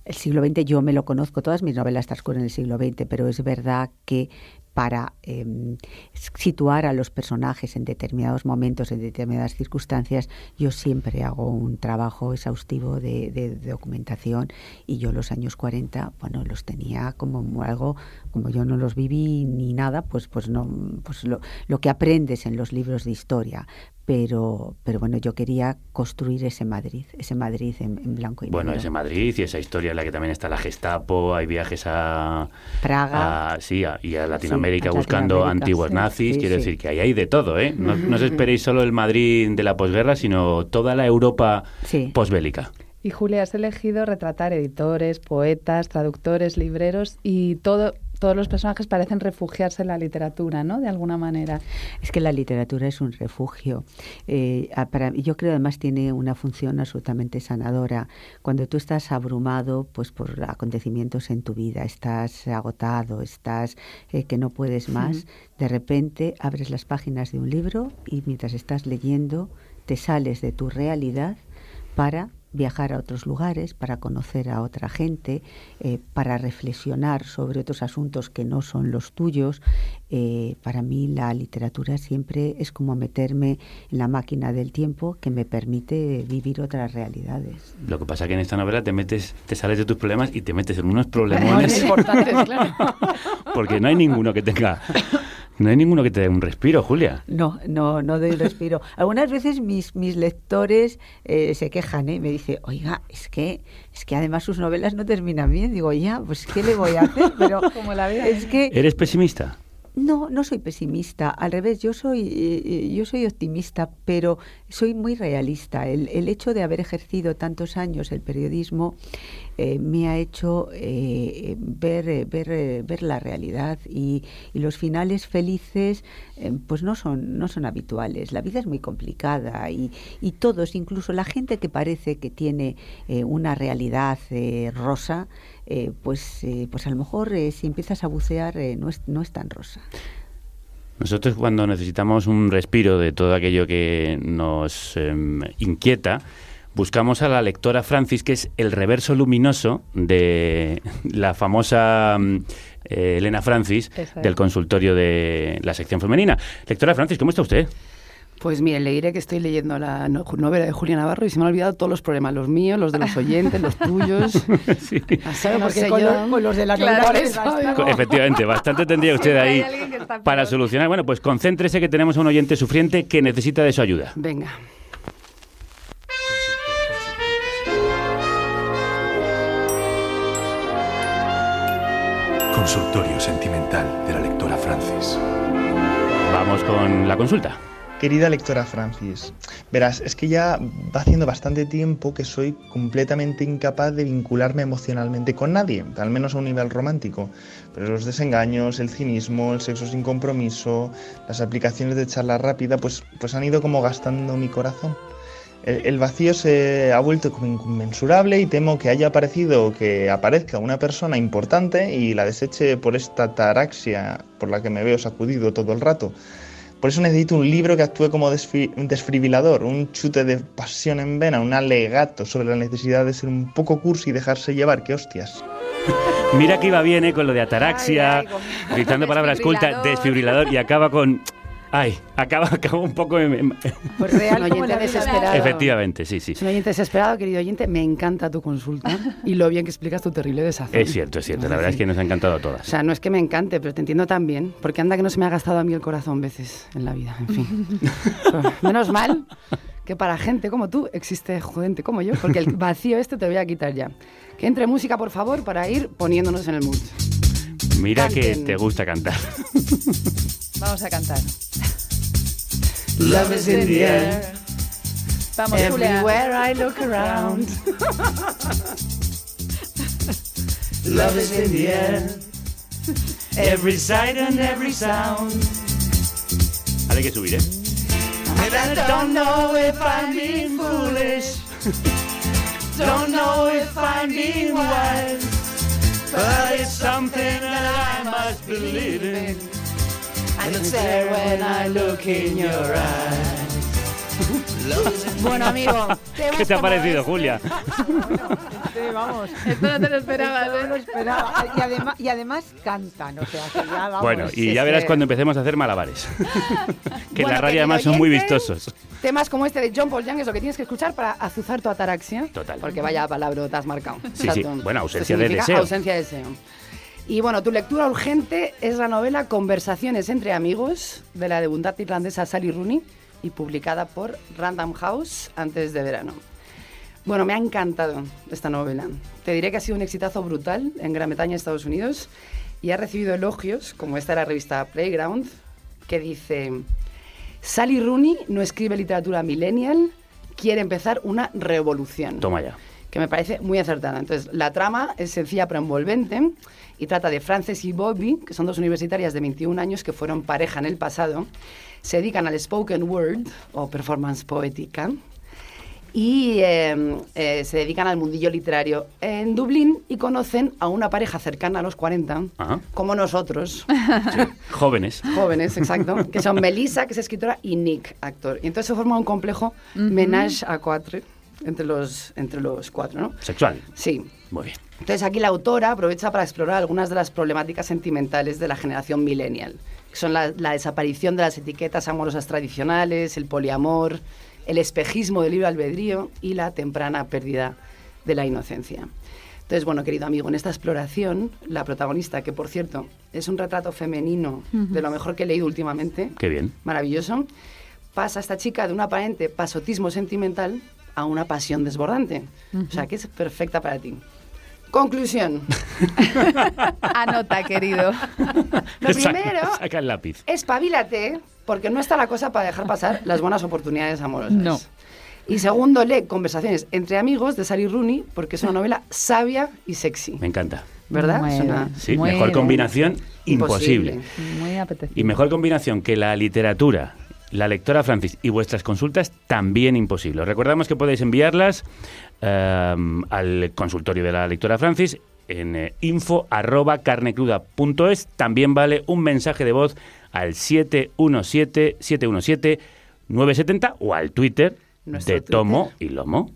[SPEAKER 18] el siglo XX yo me lo conozco, todas mis novelas transcurren en el siglo XX, pero es verdad que para eh, situar a los personajes en determinados momentos, en determinadas circunstancias, yo siempre hago un trabajo exhaustivo de, de- de documentación y yo los años 40, bueno, los tenía como algo, como yo no los viví ni nada, pues, pues no, pues lo, lo que aprendes en los libros de historia. Pero, pero bueno, yo quería construir ese Madrid, ese Madrid en, en blanco y
[SPEAKER 1] Bueno,
[SPEAKER 18] negro.
[SPEAKER 1] ese Madrid y esa historia en la que también está la Gestapo, hay viajes a
[SPEAKER 18] Praga.
[SPEAKER 1] a- sí, a- y a Latinoamérica
[SPEAKER 18] Sí, a
[SPEAKER 1] buscando
[SPEAKER 18] Latinoamérica,
[SPEAKER 1] antiguos
[SPEAKER 18] sí,
[SPEAKER 1] nazis.
[SPEAKER 18] sí,
[SPEAKER 1] Quiero
[SPEAKER 18] sí.
[SPEAKER 1] decir que ahí hay de todo, ¿eh? No, no os esperéis solo el Madrid de la posguerra, sino toda la Europa
[SPEAKER 18] Sí.
[SPEAKER 1] posbélica.
[SPEAKER 19] Y Julia, has elegido retratar editores, poetas, traductores, libreros y todo, todos los personajes parecen refugiarse en la literatura, ¿no? De alguna manera.
[SPEAKER 18] Es que la literatura es un refugio. Eh, para, yo creo además tiene una función absolutamente sanadora. Cuando tú estás abrumado pues por acontecimientos en tu vida, estás agotado, estás eh, que no puedes más, de repente abres las páginas de un libro y mientras estás leyendo te sales de tu realidad para viajar a otros lugares, para conocer a otra gente, eh, para reflexionar sobre otros asuntos que no son los tuyos. Eh, para mí la literatura siempre es como meterme en la máquina del tiempo que me permite vivir otras realidades.
[SPEAKER 1] Lo que pasa que en esta novela te metes, te sales de tus problemas y te metes en unos problemones
[SPEAKER 16] importantes, claro.
[SPEAKER 1] porque no hay ninguno que tenga no hay ninguno que te dé un respiro, Julia.
[SPEAKER 18] No, no, no doy respiro. Algunas veces mis, mis lectores eh, se quejan, ¿eh? me dice, oiga, es que, es que además sus novelas no terminan bien. Digo, ya, pues ¿qué le voy a hacer? Pero
[SPEAKER 19] Como la vida.
[SPEAKER 18] es que
[SPEAKER 1] ¿Eres pesimista?
[SPEAKER 18] No, no soy pesimista. Al revés, yo soy, eh, yo soy optimista, pero soy muy realista. El, el hecho de haber ejercido tantos años el periodismo eh, me ha hecho eh, ver, eh, ver, eh, ver la realidad y, y los finales felices pues no son, no son habituales. La vida es muy complicada y, y todos, incluso la gente que parece que tiene una realidad rosa, pues, pues a lo mejor si empiezas a bucear no, es, no es tan rosa.
[SPEAKER 1] Nosotros cuando necesitamos un respiro de todo aquello que nos em, inquieta, buscamos a la lectora Francis, que es el reverso luminoso de la famosa mm, eh, Elena Francis
[SPEAKER 16] es.
[SPEAKER 1] del consultorio de la sección femenina. Lectora Francis, ¿cómo está usted?
[SPEAKER 16] Pues mire, le diré que estoy leyendo la no- novela de Julia Navarro y se me han olvidado todos los problemas, los míos, los de los oyentes, los tuyos.
[SPEAKER 1] Sí.
[SPEAKER 16] No sé
[SPEAKER 18] con los- con los de la
[SPEAKER 16] Claro.
[SPEAKER 1] Efectivamente, bastante tendría usted ahí para solucionar. Bueno, pues concéntrese que tenemos a un oyente sufriente que necesita de su ayuda.
[SPEAKER 16] Venga.
[SPEAKER 20] Consultorio sentimental de la lectora Francis.
[SPEAKER 1] Vamos con la consulta.
[SPEAKER 21] Querida lectora Francis, verás, es que ya va haciendo bastante tiempo que soy completamente incapaz de vincularme emocionalmente con nadie, al menos a un nivel romántico. Pero los desengaños, el cinismo, el sexo sin compromiso, las aplicaciones de charla rápida, pues, pues han ido como gastando mi corazón. El, el vacío se ha vuelto como inconmensurable y temo que haya aparecido o que aparezca una persona importante y la deseche por esta taraxia por la que me veo sacudido todo el rato. Por eso necesito un libro que actúe como un desfibrilador, un chute de pasión en vena, un alegato sobre la necesidad de ser un poco cursi y dejarse llevar, qué hostias.
[SPEAKER 1] Mira que iba bien ¿eh? con lo de ataraxia, gritando palabras cultas, desfibrilador y acaba con... Ay, acaba, acaba un poco... en-
[SPEAKER 16] Pues real oyente desesperado.
[SPEAKER 1] Efectivamente, sí, sí.
[SPEAKER 16] Es un oyente desesperado, querido oyente. Me encanta tu consulta y lo bien que explicas tu terrible desazón.
[SPEAKER 1] Es cierto, es cierto. La verdad es que nos ha encantado a todas.
[SPEAKER 16] O sea, no es que me encante, pero te entiendo también, porque anda que no se me ha gastado a mí el corazón veces en la vida, en fin. Pero menos mal que para gente como tú existe gente como yo, porque el vacío este te voy a quitar ya. Que entre música, por favor, para ir poniéndonos en el mood.
[SPEAKER 1] Mira que
[SPEAKER 16] Canten.
[SPEAKER 1] te gusta cantar.
[SPEAKER 19] Vamos a cantar.
[SPEAKER 16] Love is in the air.
[SPEAKER 19] Vamos, Julia.
[SPEAKER 16] Everywhere I look around. Love is in the air.
[SPEAKER 15] Every sight and every sound.
[SPEAKER 1] Ahora hay que subir, ¿eh?
[SPEAKER 15] And I don't know if I'm being foolish. Don't know if I'm being wise. But it's something that I must believe in. And it's there when I look in your eyes.
[SPEAKER 19] Bueno, amigo,
[SPEAKER 1] ¿Qué te ha parecido, Julia?
[SPEAKER 19] Sí, vamos. Esto no te lo esperabas, ¿eh?
[SPEAKER 18] No lo esperaba. Y además, y además cantan, o sea, que ya vamos.
[SPEAKER 1] Bueno, y
[SPEAKER 16] sí,
[SPEAKER 1] ya
[SPEAKER 16] sí.
[SPEAKER 1] verás cuando empecemos a hacer malabares. que en
[SPEAKER 16] Bueno,
[SPEAKER 1] la radio además son muy vistosos.
[SPEAKER 16] Temas como este de John Paul Young es lo que tienes que escuchar para azuzar tu ataraxia.
[SPEAKER 1] Total.
[SPEAKER 16] Porque vaya palabra te has marcado.
[SPEAKER 1] Sí, sí.
[SPEAKER 16] Exacto.
[SPEAKER 1] Bueno,
[SPEAKER 16] Esto
[SPEAKER 1] ausencia de deseo.
[SPEAKER 16] Ausencia de deseo. Y bueno, tu lectura urgente es la novela Conversaciones entre amigos de la debutante irlandesa Sally Rooney y publicada por Random House antes de verano. Bueno, me ha encantado esta novela. Te diré que ha sido un exitazo brutal en Gran Bretaña y Estados Unidos y ha recibido elogios, como esta de la revista Playground, que dice, Sally Rooney no escribe literatura millennial, quiere empezar una revolución
[SPEAKER 1] Toma ya.
[SPEAKER 16] Que me parece muy acertada. Entonces, la trama es sencilla pero envolvente y trata de Frances y Bobby, que son dos universitarias de 21 años que fueron pareja en el pasado, se dedican al spoken word o performance poética y eh, eh, se dedican al mundillo literario en Dublín y conocen a una pareja cercana a los 40,
[SPEAKER 1] Ajá.
[SPEAKER 16] como nosotros,
[SPEAKER 1] Jóvenes.
[SPEAKER 16] jóvenes, exacto, que son Melissa, que es escritora, y Nick, actor. Y entonces se forma un complejo menage a quatre entre los, entre los cuatro, ¿no?
[SPEAKER 1] Sexual.
[SPEAKER 16] Sí.
[SPEAKER 1] Muy bien.
[SPEAKER 16] Entonces aquí la autora aprovecha para explorar algunas de las problemáticas sentimentales de la generación millennial, que son la, la desaparición de las etiquetas amorosas tradicionales, el poliamor, el espejismo del libre albedrío y la temprana pérdida de la inocencia. Entonces, bueno, querido amigo, en esta exploración, la protagonista, que por cierto es un retrato femenino de lo mejor que he leído últimamente,
[SPEAKER 1] Qué bien.
[SPEAKER 16] maravilloso, pasa esta chica de un aparente pasotismo sentimental a una pasión desbordante. O sea, que es perfecta para ti. Conclusión.
[SPEAKER 19] Anota, querido.
[SPEAKER 16] Lo
[SPEAKER 1] Saca-
[SPEAKER 16] primero,
[SPEAKER 1] Saca el lápiz.
[SPEAKER 16] espabilate, porque no está la cosa para dejar pasar las buenas oportunidades amorosas.
[SPEAKER 19] No.
[SPEAKER 16] Y segundo, lee Conversaciones entre amigos de Sally Rooney, porque es una novela sabia y sexy.
[SPEAKER 1] Me encanta.
[SPEAKER 16] ¿Verdad?
[SPEAKER 19] Muy
[SPEAKER 16] una-.
[SPEAKER 1] Sí,
[SPEAKER 19] Muy
[SPEAKER 1] mejor
[SPEAKER 19] bien.
[SPEAKER 1] combinación imposible.
[SPEAKER 19] Muy apetecible.
[SPEAKER 1] Y mejor combinación que la literatura, la lectora Francis y vuestras consultas, también imposible. Os recordamos que podéis enviarlas eh, al consultorio de la lectora Francis en eh, info arroba carnecruda.es. También vale un mensaje de voz al 717-717-970 o al Twitter
[SPEAKER 16] Nuestro
[SPEAKER 1] de
[SPEAKER 16] Twitter.
[SPEAKER 1] Tomo y Lomo.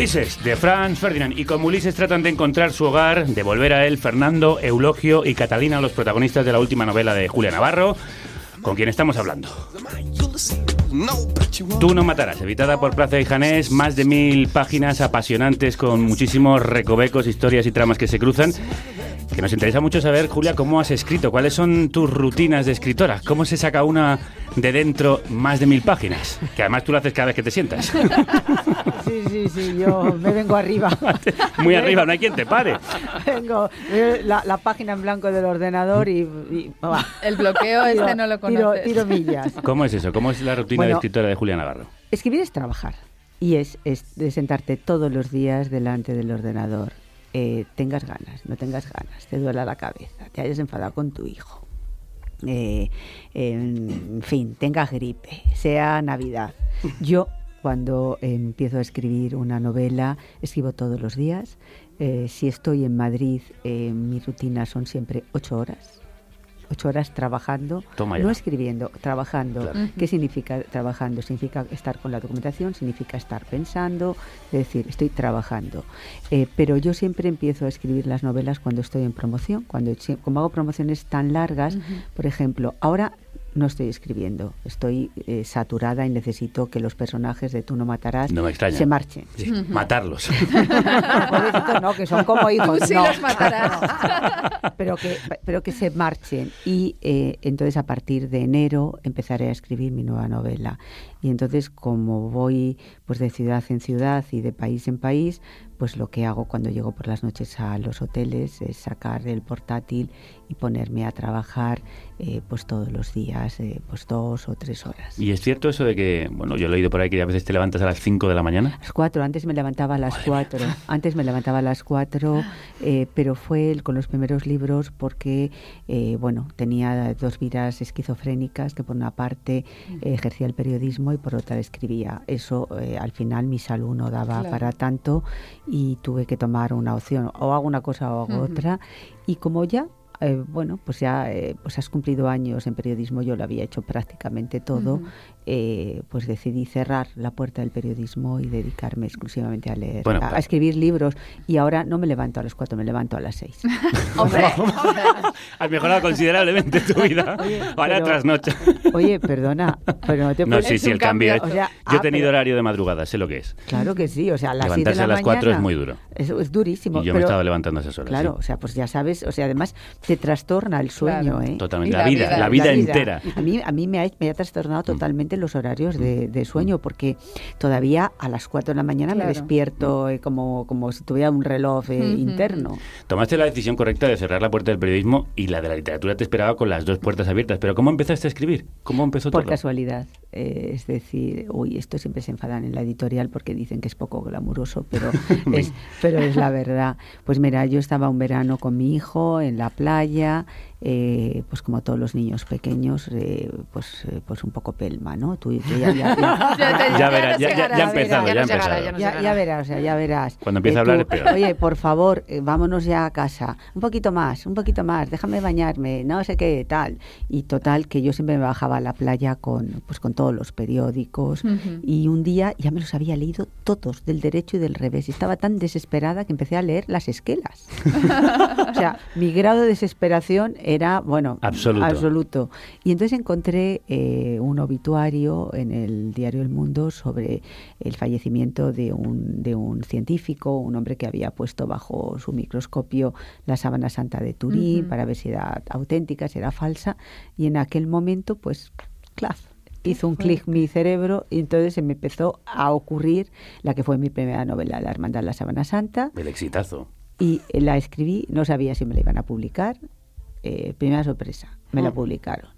[SPEAKER 1] Ulises, de Franz Ferdinand. Y como Ulises tratan de encontrar su hogar, de volver a él, Fernando, Eulogio y Catalina, los protagonistas de la última novela de Julia Navarro, con quien estamos hablando. Tú no matarás, editada por Plaza y Janés, más de mil páginas apasionantes con muchísimos recovecos, historias y tramas que se cruzan. Que nos interesa mucho saber, Julia, cómo has escrito, cuáles son tus rutinas de escritora, cómo se saca una de dentro más de mil páginas, que además tú lo haces cada vez que te sientas.
[SPEAKER 18] Sí, sí, sí, yo me vengo arriba.
[SPEAKER 1] Muy arriba, no hay quien te pare.
[SPEAKER 18] Vengo eh, la, la página en blanco del ordenador y...
[SPEAKER 19] El bloqueo este
[SPEAKER 18] Tiro-
[SPEAKER 19] no lo
[SPEAKER 18] tiro-
[SPEAKER 19] conoces.
[SPEAKER 18] Tiro millas.
[SPEAKER 1] ¿Cómo es eso? ¿Cómo es la rutina de escritora de Julia Navarro?
[SPEAKER 18] Escribir es trabajar y es, es de sentarte todos los días delante del ordenador. Eh, tengas ganas, no tengas ganas, te duela la cabeza, te hayas enfadado con tu hijo. eh, en fin, tengas gripe, sea Navidad. Yo cuando empiezo a escribir una novela, escribo todos los días. Eh, si estoy en Madrid, mi rutina son siempre ocho horas. Ocho horas trabajando, no escribiendo, trabajando.
[SPEAKER 1] Claro.
[SPEAKER 18] ¿Qué significa trabajando? Significa estar con la documentación, significa estar pensando, es decir, estoy trabajando. Eh, pero yo siempre empiezo a escribir las novelas cuando estoy en promoción, cuando como hago promociones tan largas, por ejemplo, ahora no estoy escribiendo, estoy eh, saturada y necesito que los personajes de Tú no matarás
[SPEAKER 1] No me extraña.
[SPEAKER 18] se marchen.
[SPEAKER 1] Sí, Matarlos.
[SPEAKER 18] No, que son como hijos.
[SPEAKER 19] Tú sí
[SPEAKER 18] no.
[SPEAKER 19] los matarás.
[SPEAKER 18] pero que, pero que se marchen. Y eh, entonces a partir de enero empezaré a escribir mi nueva novela. Y entonces como voy pues de ciudad en ciudad y de país en país, pues lo que hago cuando llego por las noches a los hoteles es sacar el portátil y ponerme a trabajar eh, pues todos los días, eh, pues dos o tres horas.
[SPEAKER 1] ¿Y es cierto eso de que, bueno, yo he leído por ahí que a veces te levantas a las 5 de la mañana?
[SPEAKER 18] las cuatro, antes me levantaba a las cuatro, antes me levantaba a las cuatro, eh, pero fue el- con los primeros libros porque, eh, bueno, tenía dos vidas esquizofrénicas que por una parte eh, ejercía el periodismo y por otra escribía. Eso al final mi salud no daba
[SPEAKER 19] Claro.
[SPEAKER 18] para tanto y tuve que tomar una opción, o hago una cosa o hago otra y como ya eh, bueno, pues ya eh, pues has cumplido años en periodismo, yo lo había hecho prácticamente todo. Eh, pues decidí cerrar la puerta del periodismo y dedicarme exclusivamente a leer,
[SPEAKER 1] Bueno,
[SPEAKER 18] a, a escribir libros y ahora no me levanto a las cuatro, me levanto a las seis.
[SPEAKER 19] Hombre,
[SPEAKER 1] Has mejorado considerablemente tu vida. Ahora
[SPEAKER 18] pero-
[SPEAKER 1] trasnocha.
[SPEAKER 18] Oye, perdona, pero no te
[SPEAKER 1] No,
[SPEAKER 18] puedes-
[SPEAKER 1] sí, sí, el cambio.
[SPEAKER 18] O sea,
[SPEAKER 1] Yo he
[SPEAKER 18] ah,
[SPEAKER 1] tenido
[SPEAKER 18] pero-
[SPEAKER 1] horario de madrugada, sé lo que es.
[SPEAKER 18] Claro que sí, o sea, a las seis de
[SPEAKER 1] Levantarse
[SPEAKER 18] la
[SPEAKER 1] a las 4 es muy duro.
[SPEAKER 18] Es, es durísimo.
[SPEAKER 1] Y yo me
[SPEAKER 18] pero-
[SPEAKER 1] estaba levantando a esas horas.
[SPEAKER 18] Claro,
[SPEAKER 1] sí.
[SPEAKER 18] o sea, pues ya sabes, o sea, además te trastorna el sueño,
[SPEAKER 19] Claro.
[SPEAKER 18] ¿eh?
[SPEAKER 1] Totalmente. La vida, la vida entera.
[SPEAKER 18] A mí, a mí me, ha, me ha trastornado totalmente los horarios de, de sueño, porque todavía a las 4 de la mañana me
[SPEAKER 19] Claro.
[SPEAKER 18] despierto eh, como, como si tuviera un reloj eh,
[SPEAKER 19] Ujú.
[SPEAKER 18] interno.
[SPEAKER 1] Tomaste la decisión correcta de cerrar la puerta del periodismo y la de la literatura te esperaba con las dos puertas abiertas. Pero ¿cómo empezaste a escribir? ¿Cómo empezó
[SPEAKER 18] Por
[SPEAKER 1] todo?
[SPEAKER 18] casualidad. eh, es decir, uy, esto siempre se enfadan en la editorial porque dicen que es poco glamuroso, pero es, pero es la verdad. Pues mira, yo estaba un verano con mi hijo en la playa, eh, pues como todos los niños pequeños, eh, pues, eh, pues un poco pelma, ¿no? Tú, tú ya, ya- ya-
[SPEAKER 19] Ya te-
[SPEAKER 1] Ya verás, ya- ya- ya ha
[SPEAKER 18] verás,
[SPEAKER 1] empezado, ya empezado.
[SPEAKER 18] verás, o sea, ya verás.
[SPEAKER 1] Cuando empieza a
[SPEAKER 18] tú,
[SPEAKER 1] hablar es peor.
[SPEAKER 18] Oye, por favor, eh, vámonos ya a casa. Un poquito más, un poquito más, déjame bañarme, no sé qué, tal. Y total, que yo siempre me bajaba a la playa con, pues, con todos los periódicos. Y un día ya me los había leído todos, del derecho y del revés. Y estaba tan desesperada que empecé a leer las esquelas. o sea, mi grado de desesperación era, bueno,
[SPEAKER 1] Absoluto.
[SPEAKER 18] absoluto. Y entonces encontré eh, un obituario en el diario El Mundo sobre el fallecimiento de un, de un científico, un hombre que había puesto bajo su microscopio la sábana santa de Turín para ver si era auténtica, si era falsa. Y en aquel momento, pues, claf. Hizo un clic mi cerebro y entonces se me empezó a ocurrir la que fue mi primera novela, La Hermandad de la Sábana Santa,
[SPEAKER 1] El exitazo.
[SPEAKER 18] y la escribí, no sabía si me la iban a publicar. Eh, primera sorpresa, me la
[SPEAKER 19] Ah.
[SPEAKER 18] publicaron.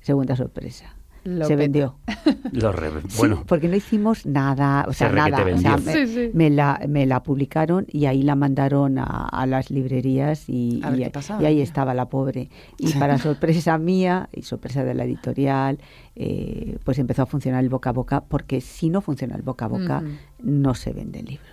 [SPEAKER 18] Segunda sorpresa,
[SPEAKER 19] Lo
[SPEAKER 18] se
[SPEAKER 19] peta.
[SPEAKER 18] vendió.
[SPEAKER 1] Los re-
[SPEAKER 18] Sí,
[SPEAKER 1] Bueno,
[SPEAKER 18] porque no hicimos nada, o
[SPEAKER 1] Se
[SPEAKER 18] sea,
[SPEAKER 1] requete
[SPEAKER 18] nada. o sea,
[SPEAKER 1] vendió.
[SPEAKER 18] me,
[SPEAKER 19] Sí, sí.
[SPEAKER 18] me la, me la publicaron y ahí la mandaron a, a las librerías y,
[SPEAKER 16] A ver
[SPEAKER 18] y-
[SPEAKER 16] qué pasaba.
[SPEAKER 18] y ahí estaba la pobre. Y para sorpresa mía y sorpresa de la editorial, eh, pues empezó a funcionar el boca a boca, porque si no funciona el boca a boca, no se venden libros.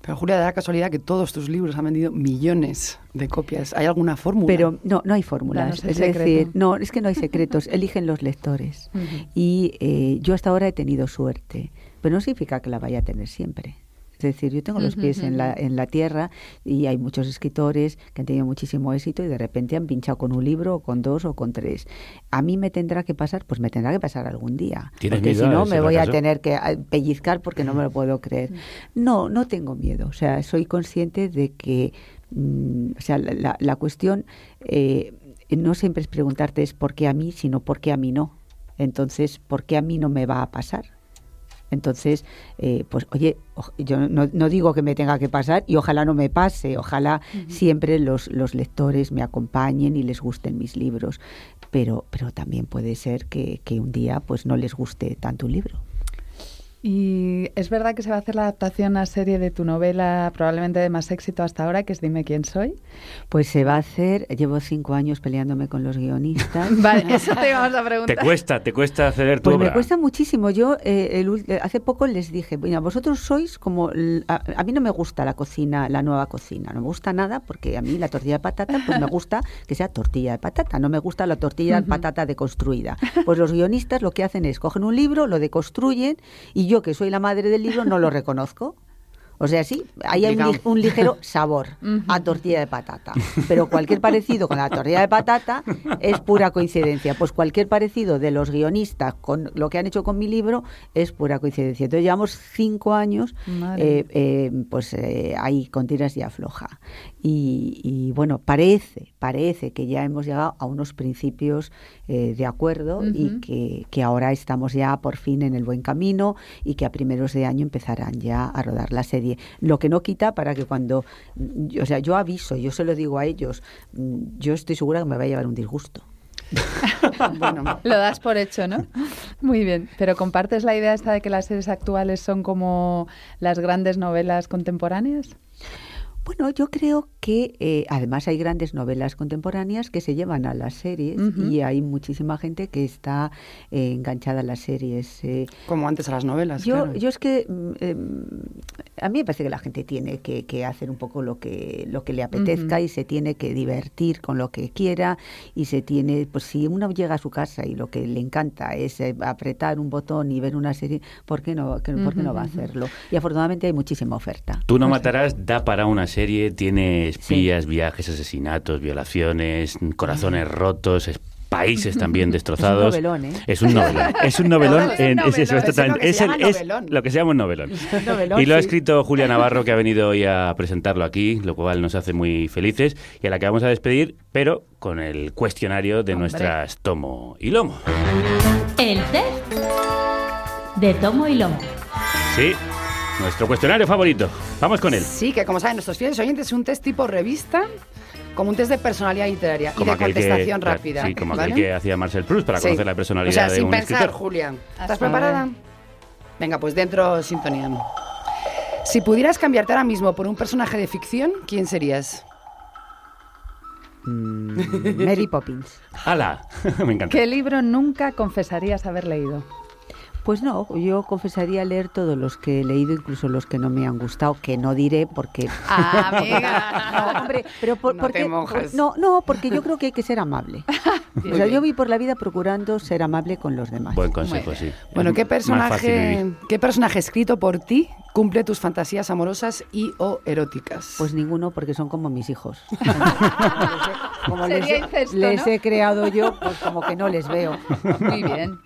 [SPEAKER 16] Pero Julia, da la casualidad que todos tus libros han vendido millones de copias. ¿Hay alguna fórmula?
[SPEAKER 18] Pero no, no hay fórmulas.
[SPEAKER 19] El
[SPEAKER 18] es
[SPEAKER 19] secreto.
[SPEAKER 18] decir, no, es que no hay secretos, eligen los lectores. Y eh, yo hasta ahora he tenido suerte, pero no significa que la vaya a tener siempre. Es decir, yo tengo los pies en la, en la tierra y hay muchos escritores que han tenido muchísimo éxito y de repente han pinchado con un libro o con dos o con tres. A mí me tendrá que pasar, pues me tendrá que pasar algún día.
[SPEAKER 1] ¿Tienes
[SPEAKER 18] Porque
[SPEAKER 1] miedo
[SPEAKER 18] si no me voy a tener que ah, pellizcar porque no me lo puedo creer. No, no tengo miedo. O sea, soy consciente de que, mm, o sea, la, la- la cuestión eh, no siempre es preguntarte es por qué a mí, sino por qué a mí no. Entonces, ¿por qué a mí no me va a pasar? Entonces, eh, pues oye, yo no, no digo que me tenga que pasar y ojalá no me pase, ojalá siempre los, los lectores me acompañen y les gusten mis libros, pero, pero también puede ser que, que un día pues no les guste tanto un libro.
[SPEAKER 19] Y es verdad que se va a hacer la adaptación a serie de tu novela probablemente de más éxito hasta ahora, que es Dime quién soy.
[SPEAKER 18] Pues se va a hacer, llevo cinco años peleándome con los guionistas.
[SPEAKER 19] Vale, eso te íbamos a
[SPEAKER 1] Te
[SPEAKER 19] preguntar.
[SPEAKER 1] cuesta, te cuesta ceder tu
[SPEAKER 18] Pues
[SPEAKER 1] obra.
[SPEAKER 18] me cuesta muchísimo. Yo eh, el eh, hace poco les dije, mira, vosotros sois como... A, a mí no me gusta la cocina, la nueva cocina. No me gusta nada porque a mí la tortilla de patata, pues me gusta que sea tortilla de patata. No me gusta la tortilla de patata deconstruida. Pues los guionistas lo que hacen es cogen un libro, lo deconstruyen y yo, que soy la madre del libro, no lo reconozco. O sea, sí, ahí hay un, ligero sabor a tortilla de patata. Pero cualquier parecido con la tortilla de patata es pura coincidencia. Pues cualquier parecido de los guionistas con lo que han hecho con mi libro es pura coincidencia. Entonces llevamos cinco años eh, eh, pues eh, ahí con tiras y afloja. Y, y, bueno, parece, parece que ya hemos llegado a unos principios eh, de acuerdo y que, que ahora estamos ya por fin en el buen camino y que a primeros de año empezarán ya a rodar la serie. Lo que no quita para que cuando, mm, o sea, yo aviso, yo se lo digo a ellos, mm, yo estoy segura que me va a llevar un disgusto.
[SPEAKER 19] Lo das por hecho, ¿no? Muy bien. Pero ¿compartes la idea esta de que las series actuales son como las grandes novelas contemporáneas?
[SPEAKER 18] Bueno, yo creo que eh, además hay grandes novelas contemporáneas que se llevan a las series y hay muchísima gente que está eh, enganchada a las series. eh.
[SPEAKER 16] Como antes a las novelas,
[SPEAKER 18] Yo,
[SPEAKER 16] claro.
[SPEAKER 18] yo es que mm, em, a mí me parece que la gente tiene que, que hacer un poco lo que lo que le apetezca y se tiene que divertir con lo que quiera y se tiene, pues si uno llega a su casa y lo que le encanta es eh, apretar un botón y ver una serie, ¿por qué no, que- por qué no va a hacerlo? Y afortunadamente hay muchísima oferta.
[SPEAKER 1] Tú no matarás, da para una serie, tiene espías, viajes, asesinatos, violaciones, corazones rotos, es- países también destrozados.
[SPEAKER 18] ¿eh?
[SPEAKER 1] Es un novelón. Es un novelón.
[SPEAKER 18] Es un novelón. Es lo que se llama
[SPEAKER 1] es
[SPEAKER 18] novelón.
[SPEAKER 1] lo que se llama un novelón.
[SPEAKER 18] novelón,
[SPEAKER 1] Y lo ha escrito Julia Navarro, que ha venido hoy a presentarlo aquí, lo cual nos hace muy felices y a la que vamos a despedir, pero con el cuestionario de
[SPEAKER 17] Hombre.
[SPEAKER 1] nuestras tomo y lomo.
[SPEAKER 17] El test de tomo y lomo.
[SPEAKER 1] Sí, nuestro cuestionario favorito. Vamos con él.
[SPEAKER 16] Sí, que como saben nuestros fieles oyentes, es un test tipo revista, como un test de personalidad literaria y de
[SPEAKER 1] que-
[SPEAKER 16] contestación rápida.
[SPEAKER 1] Sí, como
[SPEAKER 16] ¿vale?
[SPEAKER 1] aquel que hacía Marcel Proust para
[SPEAKER 16] Sí.
[SPEAKER 1] conocer la personalidad
[SPEAKER 16] o sea,
[SPEAKER 1] de
[SPEAKER 16] sin
[SPEAKER 1] un
[SPEAKER 16] pensar,
[SPEAKER 1] escritor.
[SPEAKER 16] Julia. ¿Estás
[SPEAKER 19] Hasta
[SPEAKER 16] preparada? Venga, pues dentro sintonía. Si pudieras cambiarte ahora mismo por un personaje de ficción, ¿quién serías?
[SPEAKER 18] Mm, Mary Poppins.
[SPEAKER 1] ¡Hala! Me encanta.
[SPEAKER 19] ¿Qué libro nunca confesarías haber leído?
[SPEAKER 18] Pues no, yo confesaría leer todos los que he leído, incluso los que no me han gustado, que no diré porque...
[SPEAKER 19] Ah, amiga.
[SPEAKER 18] No, hombre, pero por,
[SPEAKER 16] No
[SPEAKER 18] porque-
[SPEAKER 16] te
[SPEAKER 18] no, no, porque yo creo que hay que ser amable. o sea, yo voy por la vida procurando ser amable con los demás.
[SPEAKER 1] Buen consejo, sí.
[SPEAKER 16] Bueno, ¿qué personaje. ¿qué personaje escrito por ti cumple tus fantasías amorosas y o eróticas?
[SPEAKER 18] Pues ninguno, porque son como mis hijos. como les,
[SPEAKER 19] Sería
[SPEAKER 18] he-
[SPEAKER 19] incesto,
[SPEAKER 18] les
[SPEAKER 19] ¿no?
[SPEAKER 18] he creado yo, pues como que no les veo.
[SPEAKER 19] Muy bien.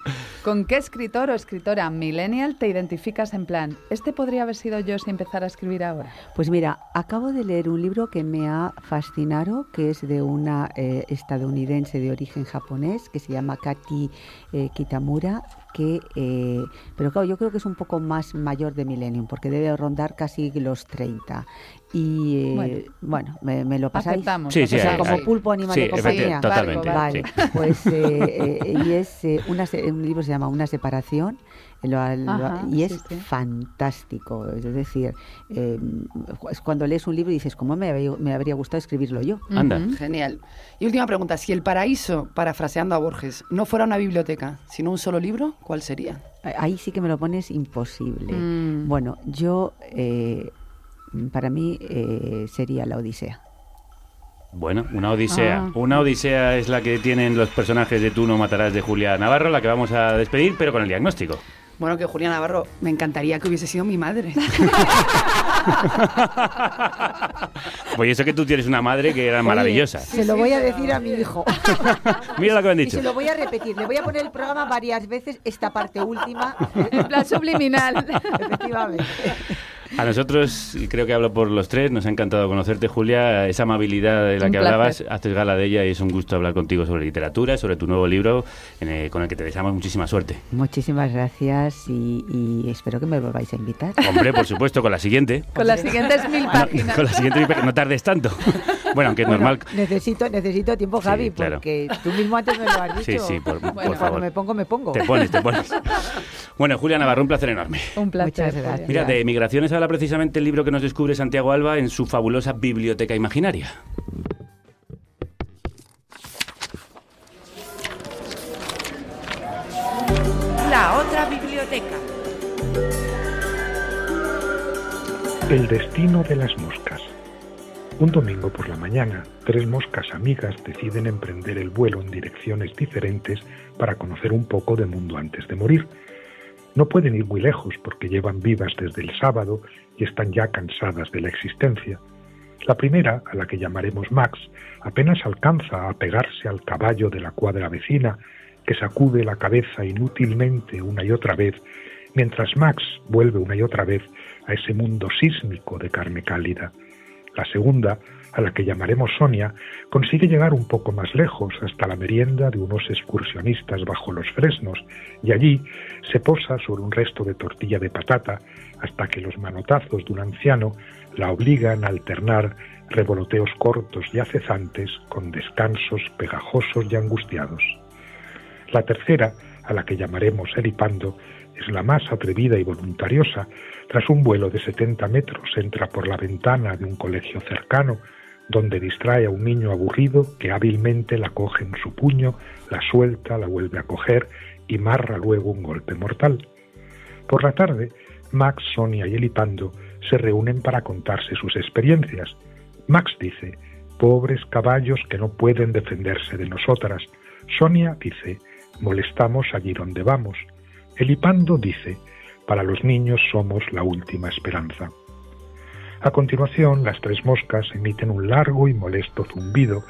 [SPEAKER 19] ¿Con qué escritor o escritora millennial te identificas en plan? Este podría haber sido yo si empezara a escribir ahora.
[SPEAKER 18] Pues mira, acabo de leer un libro que me ha fascinado, que es de una eh, estadounidense de origen japonés, que se llama Kati eh, Kitamura, que, eh, pero claro, yo creo que es un poco más mayor de Millennium, porque debe rondar casi los 30. Y eh,
[SPEAKER 19] Bueno.
[SPEAKER 18] bueno, me, me lo pasáis.
[SPEAKER 19] Aceptamos,
[SPEAKER 1] Sí, sí,
[SPEAKER 18] o sea,
[SPEAKER 1] ahí,
[SPEAKER 18] como pulpo animal
[SPEAKER 1] Sí,
[SPEAKER 18] de compañía.
[SPEAKER 1] totalmente,
[SPEAKER 18] Vale,
[SPEAKER 1] sí.
[SPEAKER 18] pues eh, eh, y es eh, una, se- un libro se llama Una separación lo- lo-
[SPEAKER 19] Ajá,
[SPEAKER 18] y es
[SPEAKER 19] sí, sí.
[SPEAKER 18] fantástico. Es decir, eh, es cuando lees un libro y dices, ¿cómo me habría, me habría gustado escribirlo yo?
[SPEAKER 1] Anda.
[SPEAKER 16] Genial. Y última pregunta, si el paraíso, parafraseando a Borges, no fuera una biblioteca, sino un solo libro, ¿cuál sería?
[SPEAKER 18] Ahí sí que me lo pones imposible.
[SPEAKER 16] Mm.
[SPEAKER 18] Bueno, yo, eh, para mí, eh, sería la Odisea.
[SPEAKER 1] Bueno, una odisea.
[SPEAKER 18] Ah.
[SPEAKER 1] Una odisea es la que tienen los personajes de Tú no matarás de Julia Navarro, la que vamos a despedir, pero con el diagnóstico.
[SPEAKER 16] Bueno, que Julia Navarro, me encantaría que hubiese sido mi madre.
[SPEAKER 1] Pues eso que tú tienes una madre que era maravillosa.
[SPEAKER 18] Se lo voy a decir a mi hijo.
[SPEAKER 1] Mira lo que me han
[SPEAKER 18] Y
[SPEAKER 1] dicho.
[SPEAKER 18] se lo voy a repetir. Le voy a poner el programa varias veces, esta parte última.
[SPEAKER 19] En plan subliminal.
[SPEAKER 18] Efectivamente.
[SPEAKER 1] A nosotros, y creo que hablo por los tres, nos ha encantado conocerte, Julia. Esa amabilidad de la
[SPEAKER 18] Un
[SPEAKER 1] que
[SPEAKER 18] placer.
[SPEAKER 1] hablabas, haces gala de ella y es un gusto hablar contigo sobre literatura, sobre tu nuevo libro, en el- con el que te deseamos muchísima suerte.
[SPEAKER 18] Muchísimas gracias y, y espero que me volváis a invitar.
[SPEAKER 1] Hombre, por supuesto, con la siguiente.
[SPEAKER 19] Con las siguientes mil páginas.
[SPEAKER 1] Con la siguiente, no tardes tanto. Bueno, aunque es normal.
[SPEAKER 18] Necesito, necesito tiempo, Javi,
[SPEAKER 1] claro.
[SPEAKER 18] porque tú mismo antes me lo has dicho.
[SPEAKER 1] Sí, sí, por- por
[SPEAKER 18] Cuando
[SPEAKER 1] favor.
[SPEAKER 18] me pongo, me pongo.
[SPEAKER 1] Te pones, te pones. Bueno, Julia Navarro, un placer enorme.
[SPEAKER 19] Un placer.
[SPEAKER 18] Muchas gracias.
[SPEAKER 1] Mira, de migraciones habla precisamente el libro que nos descubre Santiago Alba en su fabulosa biblioteca imaginaria.
[SPEAKER 22] La otra biblioteca.
[SPEAKER 14] El destino de las moscas. Un domingo por la mañana, tres moscas amigas deciden emprender el vuelo en direcciones diferentes para conocer un poco de mundo antes de morir. No pueden ir muy lejos porque llevan vivas desde el sábado y están ya cansadas de la existencia. La primera, a la que llamaremos Max, apenas alcanza a pegarse al caballo de la cuadra vecina, que sacude la cabeza inútilmente una y otra vez, mientras Max vuelve una y otra vez a ese mundo sísmico de carne cálida. La segunda, a la que llamaremos Sonia, consigue llegar un poco más lejos hasta la merienda de unos excursionistas bajo los fresnos y allí se posa sobre un resto de tortilla de patata hasta que los manotazos de un anciano la obligan a alternar revoloteos cortos y acesantes con descansos pegajosos y angustiados. La tercera, a la que llamaremos Eripando, es la más atrevida y voluntariosa. Tras un vuelo de 70 metros entra por la ventana de un colegio cercano, donde distrae a un niño aburrido que hábilmente la coge en su puño, la suelta, la vuelve a coger y marra luego un golpe mortal. Por la tarde, Max, Sonia y Elipando se reúnen para contarse sus experiencias. Max dice, pobres caballos que no pueden defenderse de nosotras. Sonia dice, molestamos allí donde vamos. Elipando dice, para los niños somos la última esperanza. A continuación, las tres moscas emiten un largo y molesto zumbido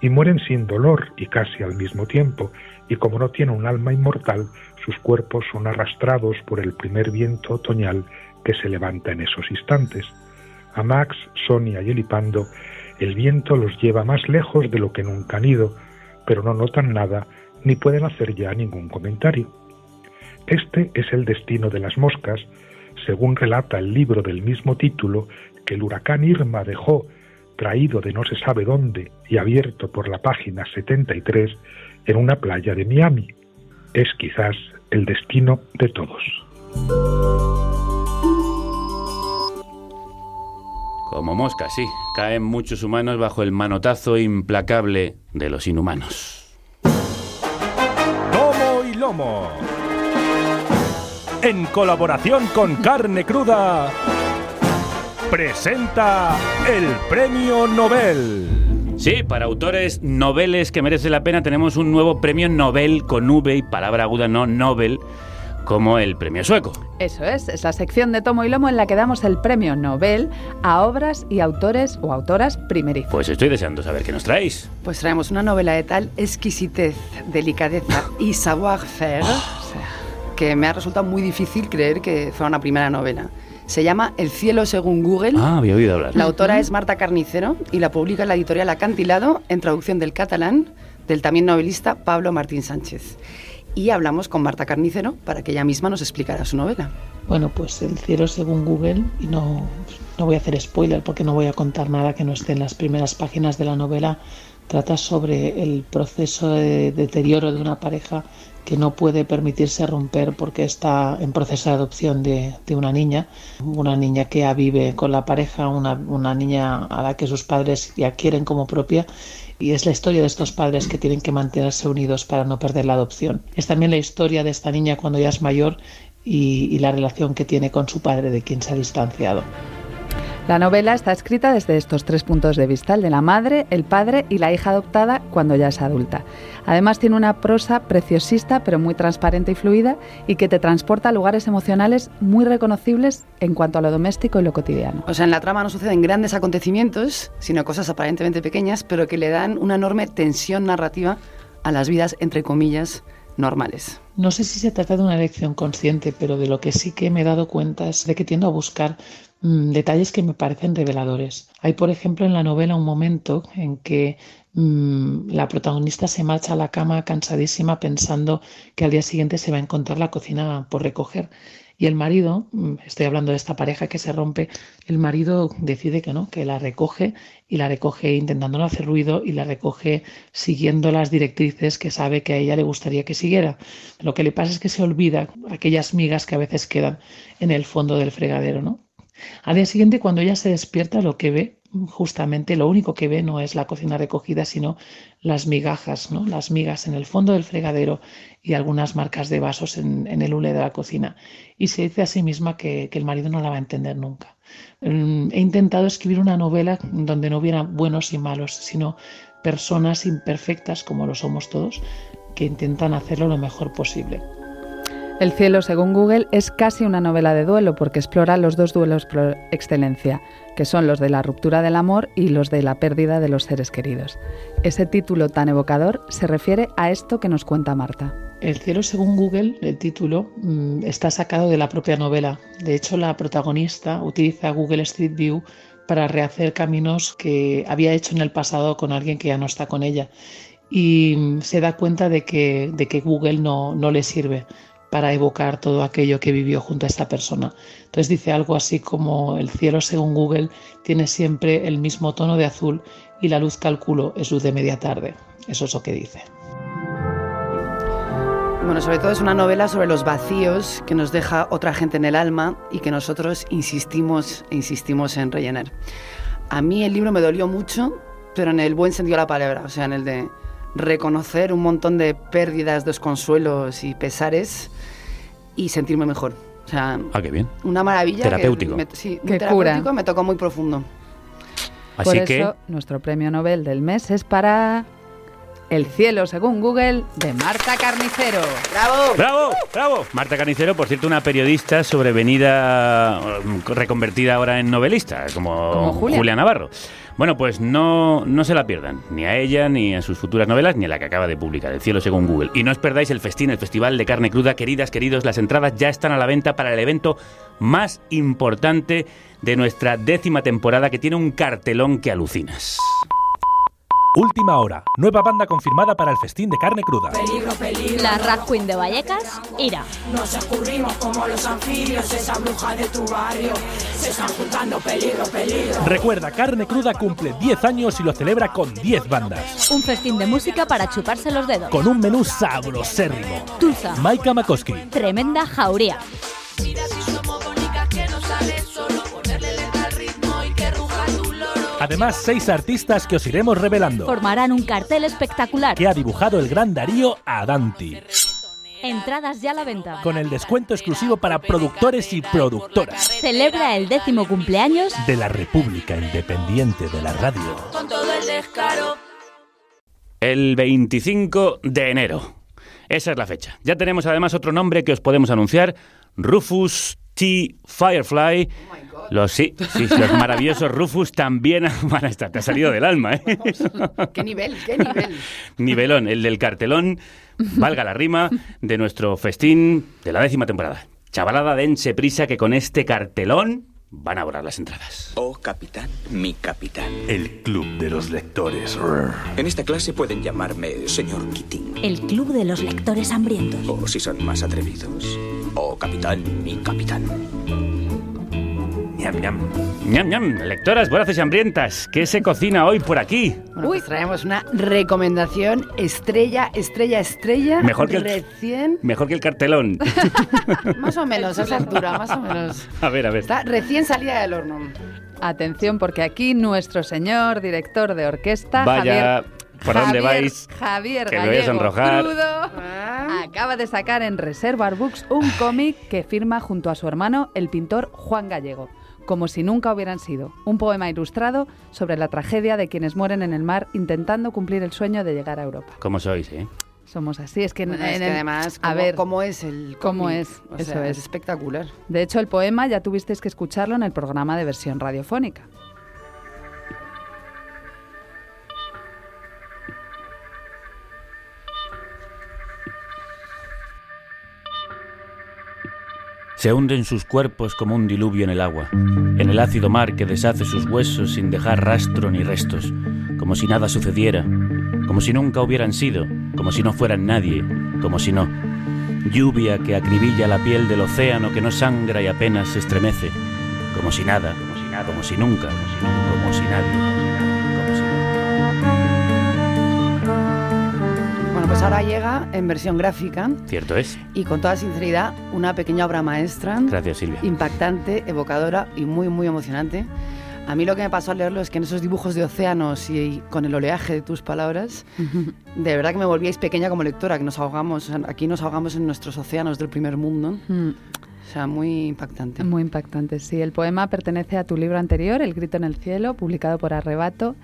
[SPEAKER 14] y mueren sin dolor y casi al mismo tiempo, y como no tienen un alma inmortal, sus cuerpos son arrastrados por el primer viento otoñal que se levanta en esos instantes. A Max, Sonia y Elipando, el viento los lleva más lejos de lo que nunca han ido, pero no notan nada ni pueden hacer ya ningún comentario. Este es el destino de las moscas, según relata el libro del mismo título que el huracán Irma dejó, traído de no se sabe dónde y abierto por la página 73 en una playa de Miami. Es quizás el destino de todos.
[SPEAKER 1] Como mosca, sí. Caen muchos humanos bajo el manotazo implacable de los inhumanos.
[SPEAKER 23] Tomo y Lomo. En colaboración con Carne Cruda, presenta el Premio Nobel.
[SPEAKER 1] Sí, para autores noveles que merece la pena tenemos un nuevo premio Nobel con V y palabra aguda no Nobel, como el premio sueco.
[SPEAKER 19] Eso es, es la sección de Tomo y Lomo en la que damos el premio Nobel a obras y autores o autoras primerizas.
[SPEAKER 1] Pues estoy deseando saber qué nos traéis.
[SPEAKER 16] Pues traemos una novela de tal exquisitez, delicadeza y savoir-faire o sea, que me ha resultado muy difícil creer que fuera una primera novela. Se llama El cielo según Google.
[SPEAKER 1] Ah, había oído hablar.
[SPEAKER 16] La autora es Marta Carnicero y la publica en la editorial Acantilado en traducción del catalán del también novelista Pablo Martín Sánchez. Y hablamos con Marta Carnicero para que ella misma nos explicara su novela.
[SPEAKER 24] Bueno, pues el cielo según Google, y no, no voy a hacer spoiler porque no voy a contar nada que no esté en las primeras páginas de la novela, trata sobre el proceso de deterioro de una pareja que no puede permitirse romper porque está en proceso de adopción de, de una niña, una niña que ya vive con la pareja, una, una niña a la que sus padres ya quieren como propia y es la historia de estos padres que tienen que mantenerse unidos para no perder la adopción. Es también la historia de esta niña cuando ya es mayor y, y la relación que tiene con su padre de quien se ha distanciado.
[SPEAKER 19] La novela está escrita desde estos tres puntos de vista, el de la madre, el padre y la hija adoptada cuando ya es adulta. Además tiene una prosa preciosista pero muy transparente y fluida y que te transporta a lugares emocionales muy reconocibles en cuanto a lo doméstico y lo cotidiano.
[SPEAKER 16] O sea, en la trama no suceden grandes acontecimientos, sino cosas aparentemente pequeñas, pero que le dan una enorme tensión narrativa a las vidas, entre comillas,
[SPEAKER 24] No sé si se trata de una elección consciente, pero de lo que sí que me he dado cuenta es de que tiendo a buscar mm, detalles que me parecen reveladores. Hay, por ejemplo, en la novela un momento en que mm, la protagonista se marcha a la cama cansadísima pensando que al día siguiente se va a encontrar la cocina por recoger. Y el marido, mm, estoy hablando de esta pareja que se rompe, el marido decide que no, que la recoge y la recoge intentando no hacer ruido y la recoge siguiendo las directrices que sabe que a ella le gustaría que siguiera. Lo que le pasa es que se olvida aquellas migas que a veces quedan en el fondo del fregadero, ¿no? Al día siguiente, cuando ella se despierta, lo que ve, justamente lo único que ve no es la cocina recogida, sino las migajas, ¿no? Las migas en el fondo del fregadero y algunas marcas de vasos en, el hule de la cocina. Y se dice a sí misma que, que el marido no la va a entender nunca. Mm, He intentado escribir una novela donde no hubiera buenos y malos, sino personas imperfectas, como lo somos todos, que intentan hacerlo lo mejor posible.
[SPEAKER 19] El cielo, según Google, es casi una novela de duelo porque explora los dos duelos por excelencia, que son los de la ruptura del amor y los de la pérdida de los seres queridos. Ese título tan evocador se refiere a esto que nos cuenta Marta.
[SPEAKER 24] El cielo, según Google, el título mm, está sacado de la propia novela. De hecho, la protagonista utiliza Google Street View para rehacer caminos que había hecho en el pasado con alguien que ya no está con ella. Y mm, se da cuenta de que, de que Google no, no le sirve para evocar todo aquello que vivió junto a esta persona. Entonces dice algo así como el cielo según Google tiene siempre el mismo tono de azul y la luz calculo es luz de media tarde. Eso es lo que dice.
[SPEAKER 16] Bueno, sobre todo es una novela sobre los vacíos que nos deja otra gente en el alma y que nosotros insistimos e insistimos en rellenar. A mí el libro me dolió mucho, pero en el buen sentido de la palabra, o sea, en el de reconocer un montón de pérdidas, desconsuelos y pesares y sentirme mejor. O sea,
[SPEAKER 1] Ah, qué bien.
[SPEAKER 16] una maravilla. que
[SPEAKER 1] Terapéutico.
[SPEAKER 16] me- sí,
[SPEAKER 19] Que
[SPEAKER 16] muy
[SPEAKER 19] cura.
[SPEAKER 16] terapéutico, me tocó muy profundo.
[SPEAKER 1] Así
[SPEAKER 19] Por
[SPEAKER 1] que
[SPEAKER 19] eso, nuestro premio Nobel del mes es para El cielo, según Google, de Marta Carnicero.
[SPEAKER 16] ¡Bravo!
[SPEAKER 1] ¡Bravo! ¡Bravo! Marta Canicero, por cierto, una periodista sobrevenida, reconvertida ahora en novelista, como,
[SPEAKER 19] Como Julia.
[SPEAKER 1] Navarro. Bueno, pues no, no se la pierdan, ni a ella, ni a sus futuras novelas, ni a la que acaba de publicar, El cielo según Google. Y no os perdáis el festín, el festival de carne cruda. Queridas, queridos, las entradas ya están a la venta para el evento más importante de nuestra décima temporada, que tiene un cartelón que alucinas.
[SPEAKER 23] Última hora. Nueva banda confirmada para el festín de carne cruda.
[SPEAKER 17] La Rag Queen de Vallecas, Ira.
[SPEAKER 15] Nos escurrimos como los anfibios, esa bruja de tu barrio. Se están juntando peligro, peligro.
[SPEAKER 23] Recuerda, Carne Cruda cumple 10 años y lo celebra con 10 bandas.
[SPEAKER 17] Un festín de música para chuparse los dedos.
[SPEAKER 23] Con un menú sabrosérrimo.
[SPEAKER 17] Tusa.
[SPEAKER 23] Maika Makoski.
[SPEAKER 17] Tremenda jauría.
[SPEAKER 23] Además, seis artistas que os iremos revelando.
[SPEAKER 17] Formarán un cartel espectacular.
[SPEAKER 23] Que ha dibujado el gran Darío Adanti.
[SPEAKER 17] Entradas ya a la venta.
[SPEAKER 23] Con el descuento exclusivo para productores y productoras.
[SPEAKER 17] Celebra el décimo cumpleaños
[SPEAKER 23] De la República Independiente de la Radio.
[SPEAKER 15] Con todo el descaro.
[SPEAKER 1] El 25 de enero. Esa es la fecha. Ya tenemos además otro nombre que os podemos anunciar. Rufus T. Firefly. Los, sí, sí, los maravillosos Rufus también van a estar. Te ha salido del alma, ¿eh?
[SPEAKER 16] ¿Qué nivel? ¿Qué nivel?
[SPEAKER 1] Nivelón, el del cartelón, valga la rima, de nuestro festín de la décima temporada. Chavalada, dense prisa que con este cartelón van a borrar las entradas.
[SPEAKER 25] Oh, capitán, mi capitán.
[SPEAKER 20] El club de los lectores.
[SPEAKER 25] En esta clase pueden llamarme señor Keating.
[SPEAKER 17] el Club de los Lectores Hambrientos.
[SPEAKER 25] O si son más atrevidos. Oh, capitán, mi capitán.
[SPEAKER 20] Ñam, ñam.
[SPEAKER 1] ñam, ñam, lectoras voraces y hambrientas, ¿qué se cocina hoy por aquí?
[SPEAKER 16] Bueno, pues traemos una recomendación estrella, estrella, estrella.
[SPEAKER 1] Mejor que el-
[SPEAKER 16] Recién,
[SPEAKER 1] Mejor que el cartelón.
[SPEAKER 16] más o menos, a esa altura, más o menos.
[SPEAKER 1] A ver, a ver.
[SPEAKER 16] Está recién salida del horno.
[SPEAKER 19] Atención, porque aquí nuestro señor director de orquesta,
[SPEAKER 1] Vaya,
[SPEAKER 19] Javier,
[SPEAKER 1] ¿por dónde
[SPEAKER 19] Javier-
[SPEAKER 1] vais?
[SPEAKER 19] Javier
[SPEAKER 1] Que me voy a
[SPEAKER 19] Gallego
[SPEAKER 1] sonrojar.
[SPEAKER 19] Crudo, acaba de sacar en Reservoir Books un cómic que firma junto a su hermano, el pintor Juan Gallego. Como si nunca hubieran sido. Un poema ilustrado sobre la tragedia de quienes mueren en el mar intentando cumplir el sueño de llegar a Europa.
[SPEAKER 1] ¿Cómo sois, eh?
[SPEAKER 19] Somos así, es que, en-
[SPEAKER 16] es
[SPEAKER 19] en
[SPEAKER 16] que
[SPEAKER 19] el-
[SPEAKER 16] además,
[SPEAKER 19] a
[SPEAKER 16] ¿cómo-
[SPEAKER 19] ver,
[SPEAKER 16] ¿cómo es el
[SPEAKER 19] cómo es,
[SPEAKER 16] O
[SPEAKER 19] eso
[SPEAKER 16] sea,
[SPEAKER 19] es.
[SPEAKER 16] espectacular.
[SPEAKER 19] De hecho, el poema ya tuvisteis que escucharlo en el programa de versión radiofónica.
[SPEAKER 1] Se hunden sus cuerpos como un diluvio en el agua, en el ácido mar que deshace sus huesos sin dejar rastro ni restos, como si nada sucediera, como si nunca hubieran sido, como si no fueran nadie, como si no. Lluvia que acribilla la piel del océano que no sangra y apenas se estremece, como si nada, como si nada, como si nunca, como si, nunca, como si nadie.
[SPEAKER 16] Bueno, pues ahora llega en versión gráfica
[SPEAKER 1] Cierto es.
[SPEAKER 16] y con toda sinceridad una pequeña obra maestra.
[SPEAKER 1] Gracias, Silvia.
[SPEAKER 16] Impactante, evocadora y muy, muy emocionante. A mí lo que me pasó al leerlo es que en esos dibujos de océanos y, y con el oleaje de tus palabras, de verdad que me volvíais pequeña como lectora, que nos ahogamos, aquí nos ahogamos en nuestros océanos del primer mundo.
[SPEAKER 19] Mm.
[SPEAKER 16] O sea, muy impactante.
[SPEAKER 19] Muy impactante, sí. El poema pertenece a tu libro anterior, El grito en el cielo, publicado por Arrebato.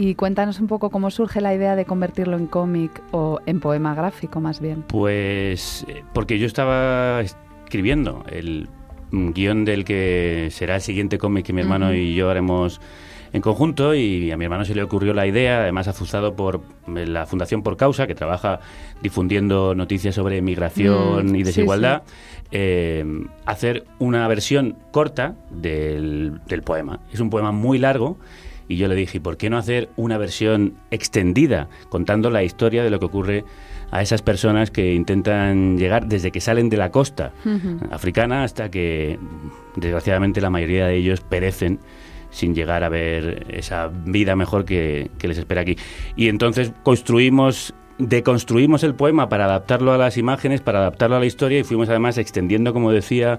[SPEAKER 19] Y cuéntanos un poco cómo surge la idea de convertirlo en cómic o en poema gráfico, más bien.
[SPEAKER 1] Pues eh, porque yo estaba escribiendo el guion del que será el siguiente cómic que mi hermano y yo haremos en conjunto y a mi hermano se le ocurrió la idea, además azuzado por eh, la Fundación Por Causa, que trabaja difundiendo noticias sobre migración
[SPEAKER 19] Mm,
[SPEAKER 1] y
[SPEAKER 19] sí,
[SPEAKER 1] desigualdad, eh, hacer una versión corta del, del poema. Es un poema muy largo y yo le dije, ¿y por qué no hacer una versión extendida contando la historia de lo que ocurre a esas personas que intentan llegar desde que salen de la costa africana hasta que desgraciadamente la mayoría de ellos perecen sin llegar a ver esa vida mejor que, que les espera aquí. Y entonces construimos, deconstruimos el poema para adaptarlo a las imágenes, para adaptarlo a la historia y fuimos además extendiendo, como decía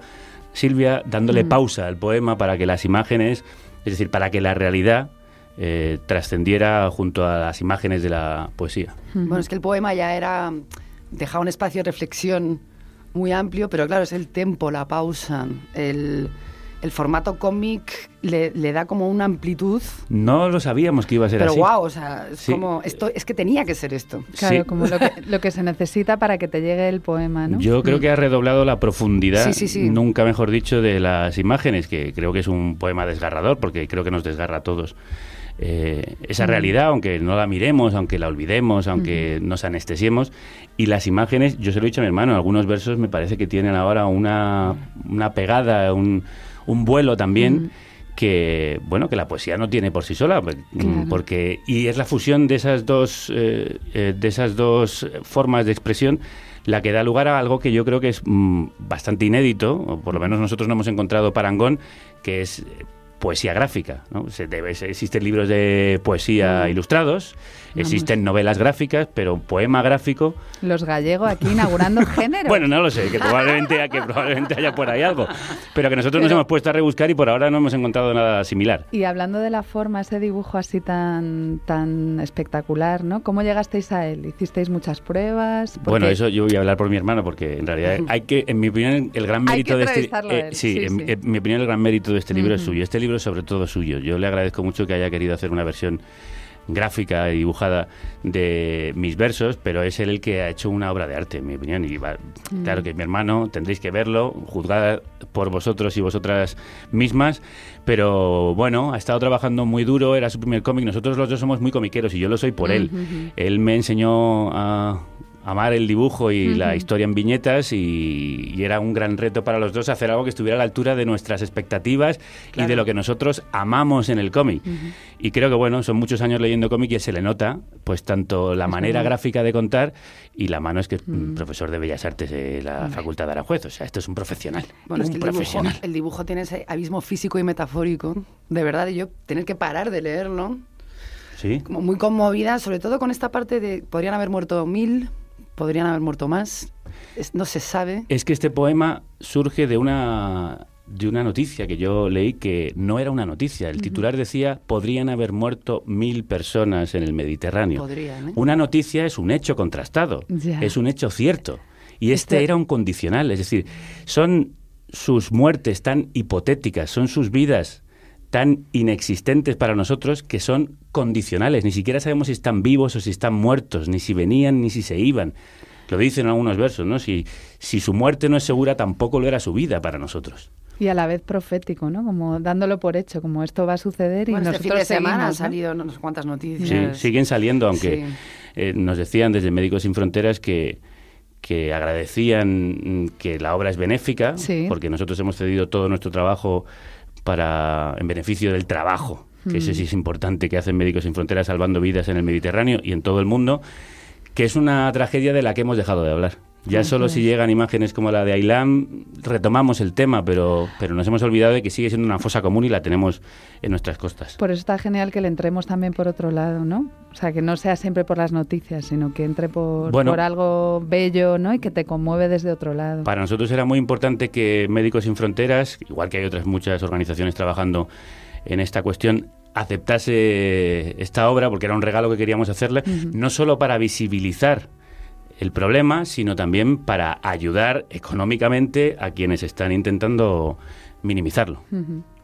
[SPEAKER 1] Silvia, dándole
[SPEAKER 16] Mm.
[SPEAKER 1] pausa al poema para que las imágenes, es decir, para que la realidad eh, trascendiera junto a las imágenes de la poesía.
[SPEAKER 16] Bueno, es que el poema ya era. dejaba un espacio de reflexión muy amplio, pero claro, es el tempo, la pausa, el, el formato cómic le, le da como una amplitud.
[SPEAKER 1] No lo sabíamos que iba a ser
[SPEAKER 16] Pero
[SPEAKER 1] así.
[SPEAKER 16] wow, o sea, es
[SPEAKER 1] Sí.
[SPEAKER 16] como. Esto, es que tenía que ser esto.
[SPEAKER 19] Claro,
[SPEAKER 1] Sí.
[SPEAKER 19] como lo que, lo que se necesita para que te llegue el poema, ¿no?
[SPEAKER 1] Yo creo que ha redoblado la profundidad,
[SPEAKER 16] Sí, sí, sí.
[SPEAKER 1] nunca mejor dicho, de las imágenes, que creo que es un poema desgarrador, porque creo que nos desgarra a todos. Eh, esa realidad, aunque no la miremos, aunque la olvidemos, aunque nos anestesiemos, y las imágenes, yo se lo he dicho a mi hermano, algunos versos me parece que tienen ahora una, una pegada, un, un vuelo también. Que bueno que la poesía no tiene por sí sola pues, mm,
[SPEAKER 19] Claro.
[SPEAKER 1] porque y es la fusión de esas dos eh, eh, de esas dos formas de expresión la que da lugar a algo que yo creo que es mm, bastante inédito o por lo menos nosotros no hemos encontrado parangón que es poesía gráfica ¿no? Se debe- existen libros de poesía
[SPEAKER 19] Mm.
[SPEAKER 1] ilustrados existen novelas gráficas pero poema gráfico
[SPEAKER 19] Los gallegos aquí inaugurando género.
[SPEAKER 1] bueno, no lo sé, que probablemente, que probablemente haya por ahí algo. Pero que nosotros nos
[SPEAKER 19] Pero-
[SPEAKER 1] hemos puesto a rebuscar y por ahora no hemos encontrado nada similar.
[SPEAKER 19] Y hablando de la forma, ese dibujo así tan, tan espectacular, ¿no? ¿Cómo llegasteis a él? ¿Hicisteis muchas pruebas? Porque-
[SPEAKER 1] Bueno, eso yo voy a hablar por mi hermano porque en realidad hay que, en mi opinión, el gran mérito de este
[SPEAKER 19] él,
[SPEAKER 1] sí,
[SPEAKER 19] sí,
[SPEAKER 1] en,
[SPEAKER 19] sí.
[SPEAKER 1] en mi opinión el gran mérito de este libro es
[SPEAKER 19] Ujú.
[SPEAKER 1] suyo. Este libro es sobre todo suyo. Yo le agradezco mucho que haya querido hacer una versión gráfica y dibujada de mis versos, pero es él el que ha hecho una obra de arte, en mi opinión. Y va-
[SPEAKER 19] Mm.
[SPEAKER 1] claro que mi hermano, tendréis que verlo, juzgada por vosotros y vosotras mismas, pero bueno, ha estado trabajando muy duro, era su primer cómic, nosotros los dos somos muy comiqueros y yo lo soy por él. Él me enseñó a amar el dibujo y la historia en viñetas y, y era un gran reto para los dos hacer algo que estuviera a la altura de nuestras expectativas y de lo que nosotros amamos en el cómic. Y creo que bueno, son muchos años leyendo cómic y se le nota pues tanto la manera gráfica de contar y la mano es que es mm, profesor de Bellas Artes de la Facultad de Aranjuez, o sea, esto es un profesional,
[SPEAKER 16] Bueno, es
[SPEAKER 1] un
[SPEAKER 16] que el dibujo,
[SPEAKER 1] profesional.
[SPEAKER 16] el dibujo tiene ese abismo físico y metafórico. De verdad, y yo tener que parar de leerlo.
[SPEAKER 1] Sí.
[SPEAKER 16] Como muy conmovida, sobre todo con esta parte de podrían haber muerto mil, podrían haber muerto más. Es- no se sabe.
[SPEAKER 1] Es que este poema surge de una de una noticia que yo leí que no era una noticia. El titular decía podrían haber muerto mil personas en el Mediterráneo.
[SPEAKER 16] Podrían, ¿eh?
[SPEAKER 1] Una noticia es un hecho contrastado, es un hecho cierto. Y este
[SPEAKER 19] Este-
[SPEAKER 1] era un condicional, es decir, son sus muertes tan hipotéticas, son sus vidas tan inexistentes para nosotros que son condicionales. Ni siquiera sabemos si están vivos o si están muertos, ni si venían ni si se iban. Lo dicen algunos versos, ¿no? Si, si su muerte no es segura, tampoco lo era su vida para nosotros.
[SPEAKER 19] Y a la vez profético, ¿no? Como dándolo por hecho, como esto va a suceder y
[SPEAKER 16] Bueno,
[SPEAKER 19] nosotros
[SPEAKER 16] este fin de semana
[SPEAKER 19] seguimos,
[SPEAKER 16] han salido no sé cuántas noticias.
[SPEAKER 1] Sí, siguen saliendo, aunque
[SPEAKER 16] Sí.
[SPEAKER 1] eh, nos decían desde Médicos Sin Fronteras que, que agradecían que la obra es benéfica,
[SPEAKER 19] Sí.
[SPEAKER 1] porque nosotros hemos cedido todo nuestro trabajo para en beneficio del trabajo, que ese
[SPEAKER 19] Mm.
[SPEAKER 1] sí es importante, que hacen Médicos Sin Fronteras salvando vidas en el Mediterráneo y en todo el mundo, que es una tragedia de la que hemos dejado de hablar. Ya solo
[SPEAKER 19] es.
[SPEAKER 1] si llegan imágenes como la de Ailán, retomamos el tema, pero, pero nos hemos olvidado de que sigue siendo una fosa común y la tenemos en nuestras costas.
[SPEAKER 19] Por eso está genial que le entremos también por otro lado, ¿no? O sea, que no sea siempre por las noticias, sino que entre por,
[SPEAKER 1] Bueno.
[SPEAKER 19] por algo bello, ¿no? Y que te conmueve desde otro lado.
[SPEAKER 1] Para nosotros era muy importante que Médicos Sin Fronteras, igual que hay otras muchas organizaciones trabajando en esta cuestión, aceptase esta obra porque era un regalo que queríamos hacerle, no solo para visibilizar el problema, sino también para ayudar económicamente a quienes están intentando minimizarlo.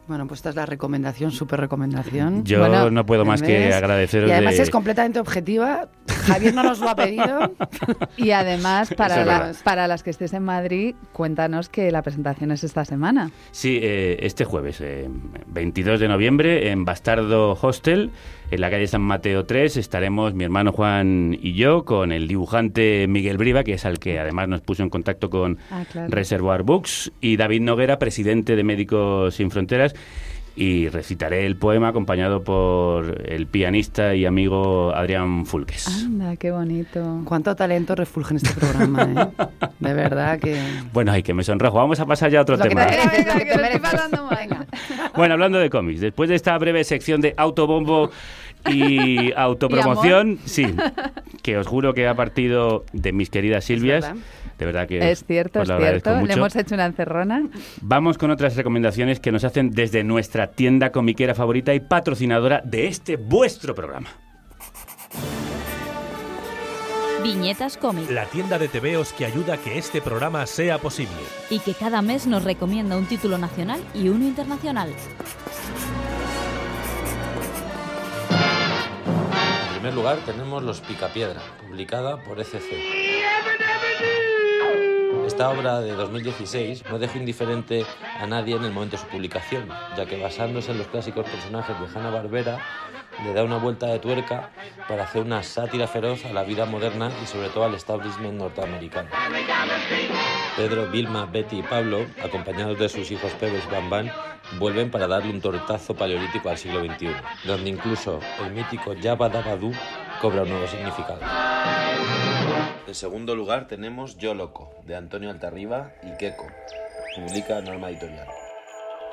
[SPEAKER 16] Bueno, pues esta es la recomendación, súper recomendación.
[SPEAKER 1] Yo
[SPEAKER 16] Bueno,
[SPEAKER 1] no puedo más que agradeceros
[SPEAKER 16] Y además
[SPEAKER 1] de-
[SPEAKER 16] es completamente objetiva. Javier no nos lo ha pedido.
[SPEAKER 19] Y además, para,
[SPEAKER 1] es
[SPEAKER 19] la-
[SPEAKER 1] verdad.
[SPEAKER 19] para las que estés en Madrid, cuéntanos que la presentación es esta semana.
[SPEAKER 1] Sí, eh, este jueves, eh, 22 de noviembre, en Bastardo Hostel, en la calle San Mateo 3, estaremos mi hermano Juan y yo con el dibujante Miguel Briva, que es al que además nos puso en contacto con
[SPEAKER 19] Ah, claro.
[SPEAKER 1] Reservoir Books, y David Noguera, presidente de Médicos Sin Fronteras. Y recitaré el poema acompañado por el pianista y amigo Adrián Fulques.
[SPEAKER 19] Anda, qué bonito.
[SPEAKER 16] Cuánto talento refulge en este programa, ¿eh? De verdad que...
[SPEAKER 1] Bueno, ay, que me sonrojo. Vamos a pasar ya a otro
[SPEAKER 16] Lo
[SPEAKER 1] tema.
[SPEAKER 16] Venga.
[SPEAKER 1] Bueno, hablando de cómics, después de esta breve sección de autobombo y autopromoción, sí, que os juro que ha partido de mis queridas Silvias.
[SPEAKER 19] verdad.
[SPEAKER 1] De verdad que
[SPEAKER 19] Es cierto,
[SPEAKER 1] os
[SPEAKER 19] es
[SPEAKER 1] lo agradezco
[SPEAKER 19] cierto. Le hemos hecho una encerrona.
[SPEAKER 1] Vamos con otras recomendaciones que nos hacen desde nuestra tienda comiquera favorita y patrocinadora de este vuestro programa.
[SPEAKER 17] Viñetas Cómic
[SPEAKER 23] La tienda de TVOs que ayuda a que este programa sea posible.
[SPEAKER 17] y que cada mes nos recomienda un título nacional y uno internacional.
[SPEAKER 26] Primer lugar tenemos Los Picapiedra, publicada por ECC. Esta obra de 2016 no dejó indiferente a nadie en el momento de su publicación, ya que basándose en los clásicos personajes de Hanna-Barbera, le da una vuelta de tuerca para hacer una sátira feroz a la vida moderna y sobre todo al establishment norteamericano. Pedro, Vilma, Betty y Pablo, acompañados de sus hijos Pebbles y Bam Bam, vuelven para darle un tortazo paleolítico al siglo XXI, donde incluso el mítico Dabadoo cobra un nuevo significado. En segundo lugar tenemos Yo Loco, de Antonio Altarriba y Keko, publica Norma Editorial.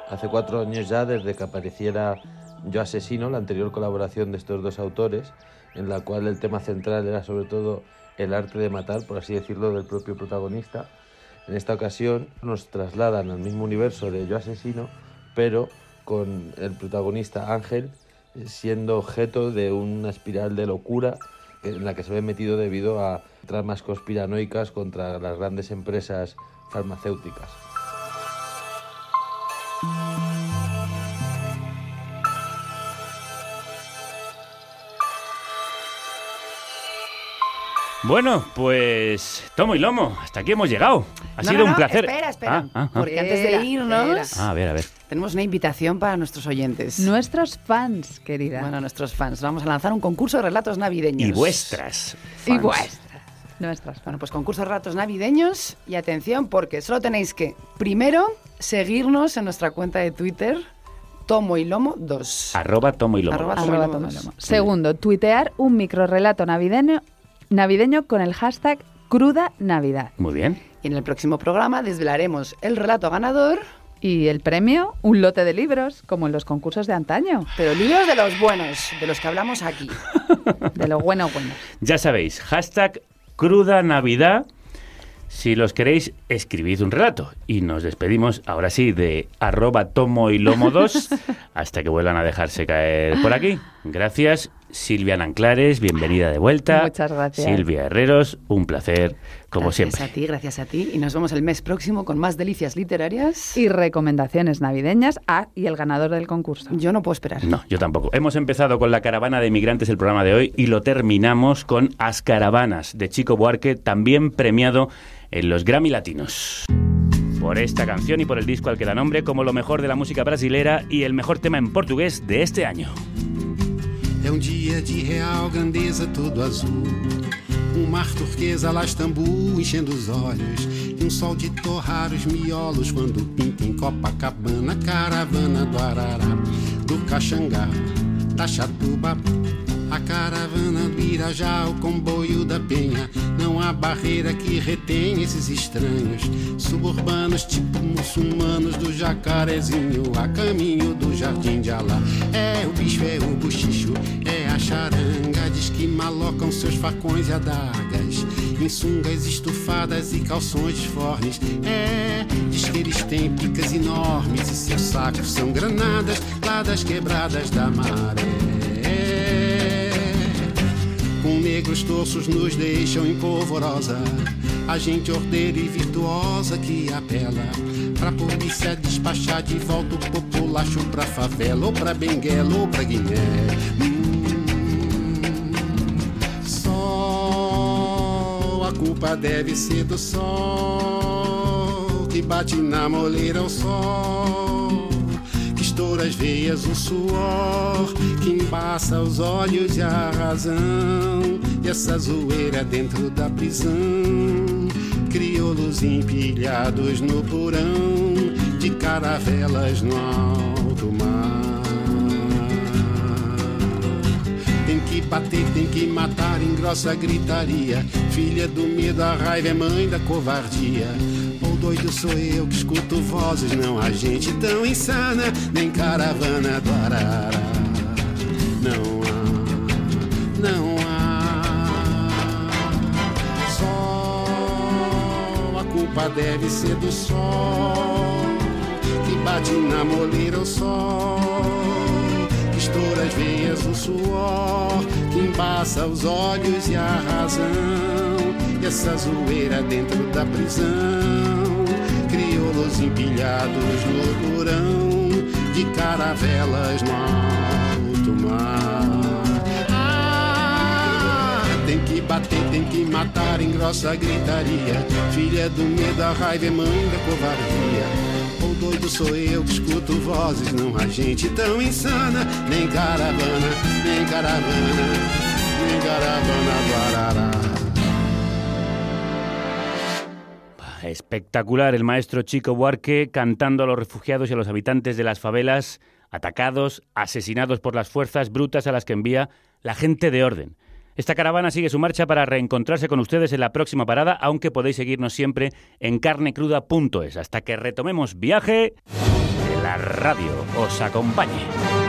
[SPEAKER 26] Hace cuatro años ya desde que apareciera Yo Asesino, la anterior colaboración de estos dos autores, en la cual el tema central era sobre todo el arte de matar, por así decirlo, del propio protagonista. En esta ocasión nos trasladan al mismo universo de Yo Asesino, pero con el protagonista Ángel siendo objeto de una espiral de locura en la que se ve metido debido a tramas conspiranoicas contra las grandes empresas farmacéuticas.
[SPEAKER 1] Bueno, pues tomo y lomo, hasta aquí hemos llegado. Ha
[SPEAKER 16] No,
[SPEAKER 1] sido
[SPEAKER 16] no,
[SPEAKER 1] un
[SPEAKER 16] no,
[SPEAKER 1] placer.
[SPEAKER 16] Espera, espera.
[SPEAKER 1] Ah, ah, ah.
[SPEAKER 16] Porque antes de irnos,
[SPEAKER 1] Ah, a ver, a ver.
[SPEAKER 16] tenemos una invitación para nuestros oyentes.
[SPEAKER 19] Nuestros fans, querida.
[SPEAKER 16] Bueno, nuestros fans. Vamos a lanzar un concurso de relatos navideños.
[SPEAKER 1] Y vuestras.
[SPEAKER 19] Y vuestras. Nuestras.
[SPEAKER 16] Bueno, pues concurso de relatos navideños y atención porque solo tenéis que, primero, seguirnos en nuestra cuenta de Twitter, Tomo y Lomo 2.
[SPEAKER 1] Arroba tomo y lomo.
[SPEAKER 16] Arroba
[SPEAKER 1] dos.
[SPEAKER 16] tomo y lomo
[SPEAKER 19] toma
[SPEAKER 16] dos.
[SPEAKER 19] lomo. Segundo, tuitear un microrelato navideño, navideño con el hashtag Cruda Navidad.
[SPEAKER 1] Muy bien.
[SPEAKER 16] Y en el próximo programa desvelaremos el relato ganador.
[SPEAKER 19] Y el premio, un lote de libros, como en los concursos de antaño.
[SPEAKER 16] Pero libros de los buenos, de los que hablamos aquí.
[SPEAKER 19] De lo bueno, bueno.
[SPEAKER 1] Ya sabéis, hashtag cruda Navidad. Si los queréis, escribid un relato. Y nos despedimos ahora sí de arroba tomo y lomo 2 hasta que vuelvan a dejarse caer por aquí. Gracias, Silvia Nanclares, bienvenida de vuelta.
[SPEAKER 19] Muchas gracias.
[SPEAKER 1] Silvia Herreros, un placer, como
[SPEAKER 16] gracias
[SPEAKER 1] siempre.
[SPEAKER 16] a ti, gracias a ti. Y nos vemos el mes próximo con más delicias literarias.
[SPEAKER 19] Y recomendaciones navideñas. Ah, y el ganador del concurso.
[SPEAKER 16] Yo no puedo esperar.
[SPEAKER 1] No, yo tampoco. Hemos empezado con la caravana de migrantes el programa de hoy y lo terminamos con As Caravanas de Chico Buarque, también premiado en los Grammy Latinos. Por esta canción y por el disco al que da nombre como lo mejor de la música brasilera y el mejor tema en portugués de este año.
[SPEAKER 27] É um dia de real grandeza, todo azul. Um mar turquesa lá Istambul enchendo os olhos. E um sol de torrar os miolos quando pinta em Copacabana. Caravana do Arará, do Caxangá, da Chatuba. A caravana do Irajá, o comboio da Penha. Não há barreira que retém esses estranhos. Suburbanos, tipo muçulmanos do jacarezinho. A caminho do jardim de Alá. É o bicho, é o buchicho, é a charanga. Diz que malocam seus facões e adagas. Em sungas estufadas e calções disformes. É, diz que eles têm picas enormes. E seus sacos são granadas lá das quebradas da maré negros torços nos deixam em polvorosa. A gente ordeira e virtuosa que apela pra polícia despachar de volta o populacho pra favela, ou pra Benguela, ou pra Guiné. Hum, sol, a culpa deve ser do sol que bate na moleira o sol estoura as veias o suor que embaça os olhos e a razão. E essa zoeira dentro da prisão, crioulos empilhados no porão de caravelas no alto mar. Tem que bater, tem que matar em grossa gritaria. Filha do medo, a raiva é mãe da covardia doido sou eu que escuto vozes, não há gente tão insana, nem caravana do Arará. Não há, não há. Só a culpa deve ser do sol que bate na moleira o sol. Estoura as veias o suor, que embaça os olhos e a razão. E essa zoeira dentro da prisão crioulos empilhados no porão de caravelas no alto mar. Ah, tem que bater, tem que matar em grossa gritaria. Filha do medo, a raiva é mãe da covardia. Doido sou eu que escuto vozes, não há gente tão insana. Nem caravana, nem caravana, nem caravana do
[SPEAKER 1] Espectacular el maestro Chico Buarque cantando a los refugiados y a los habitantes de las favelas atacados, asesinados por las fuerzas brutas a las que envía la gente de orden. Esta caravana sigue su marcha para reencontrarse con ustedes en la próxima parada, aunque podéis seguirnos siempre en carnecruda.es. Hasta que retomemos viaje, la radio os acompañe.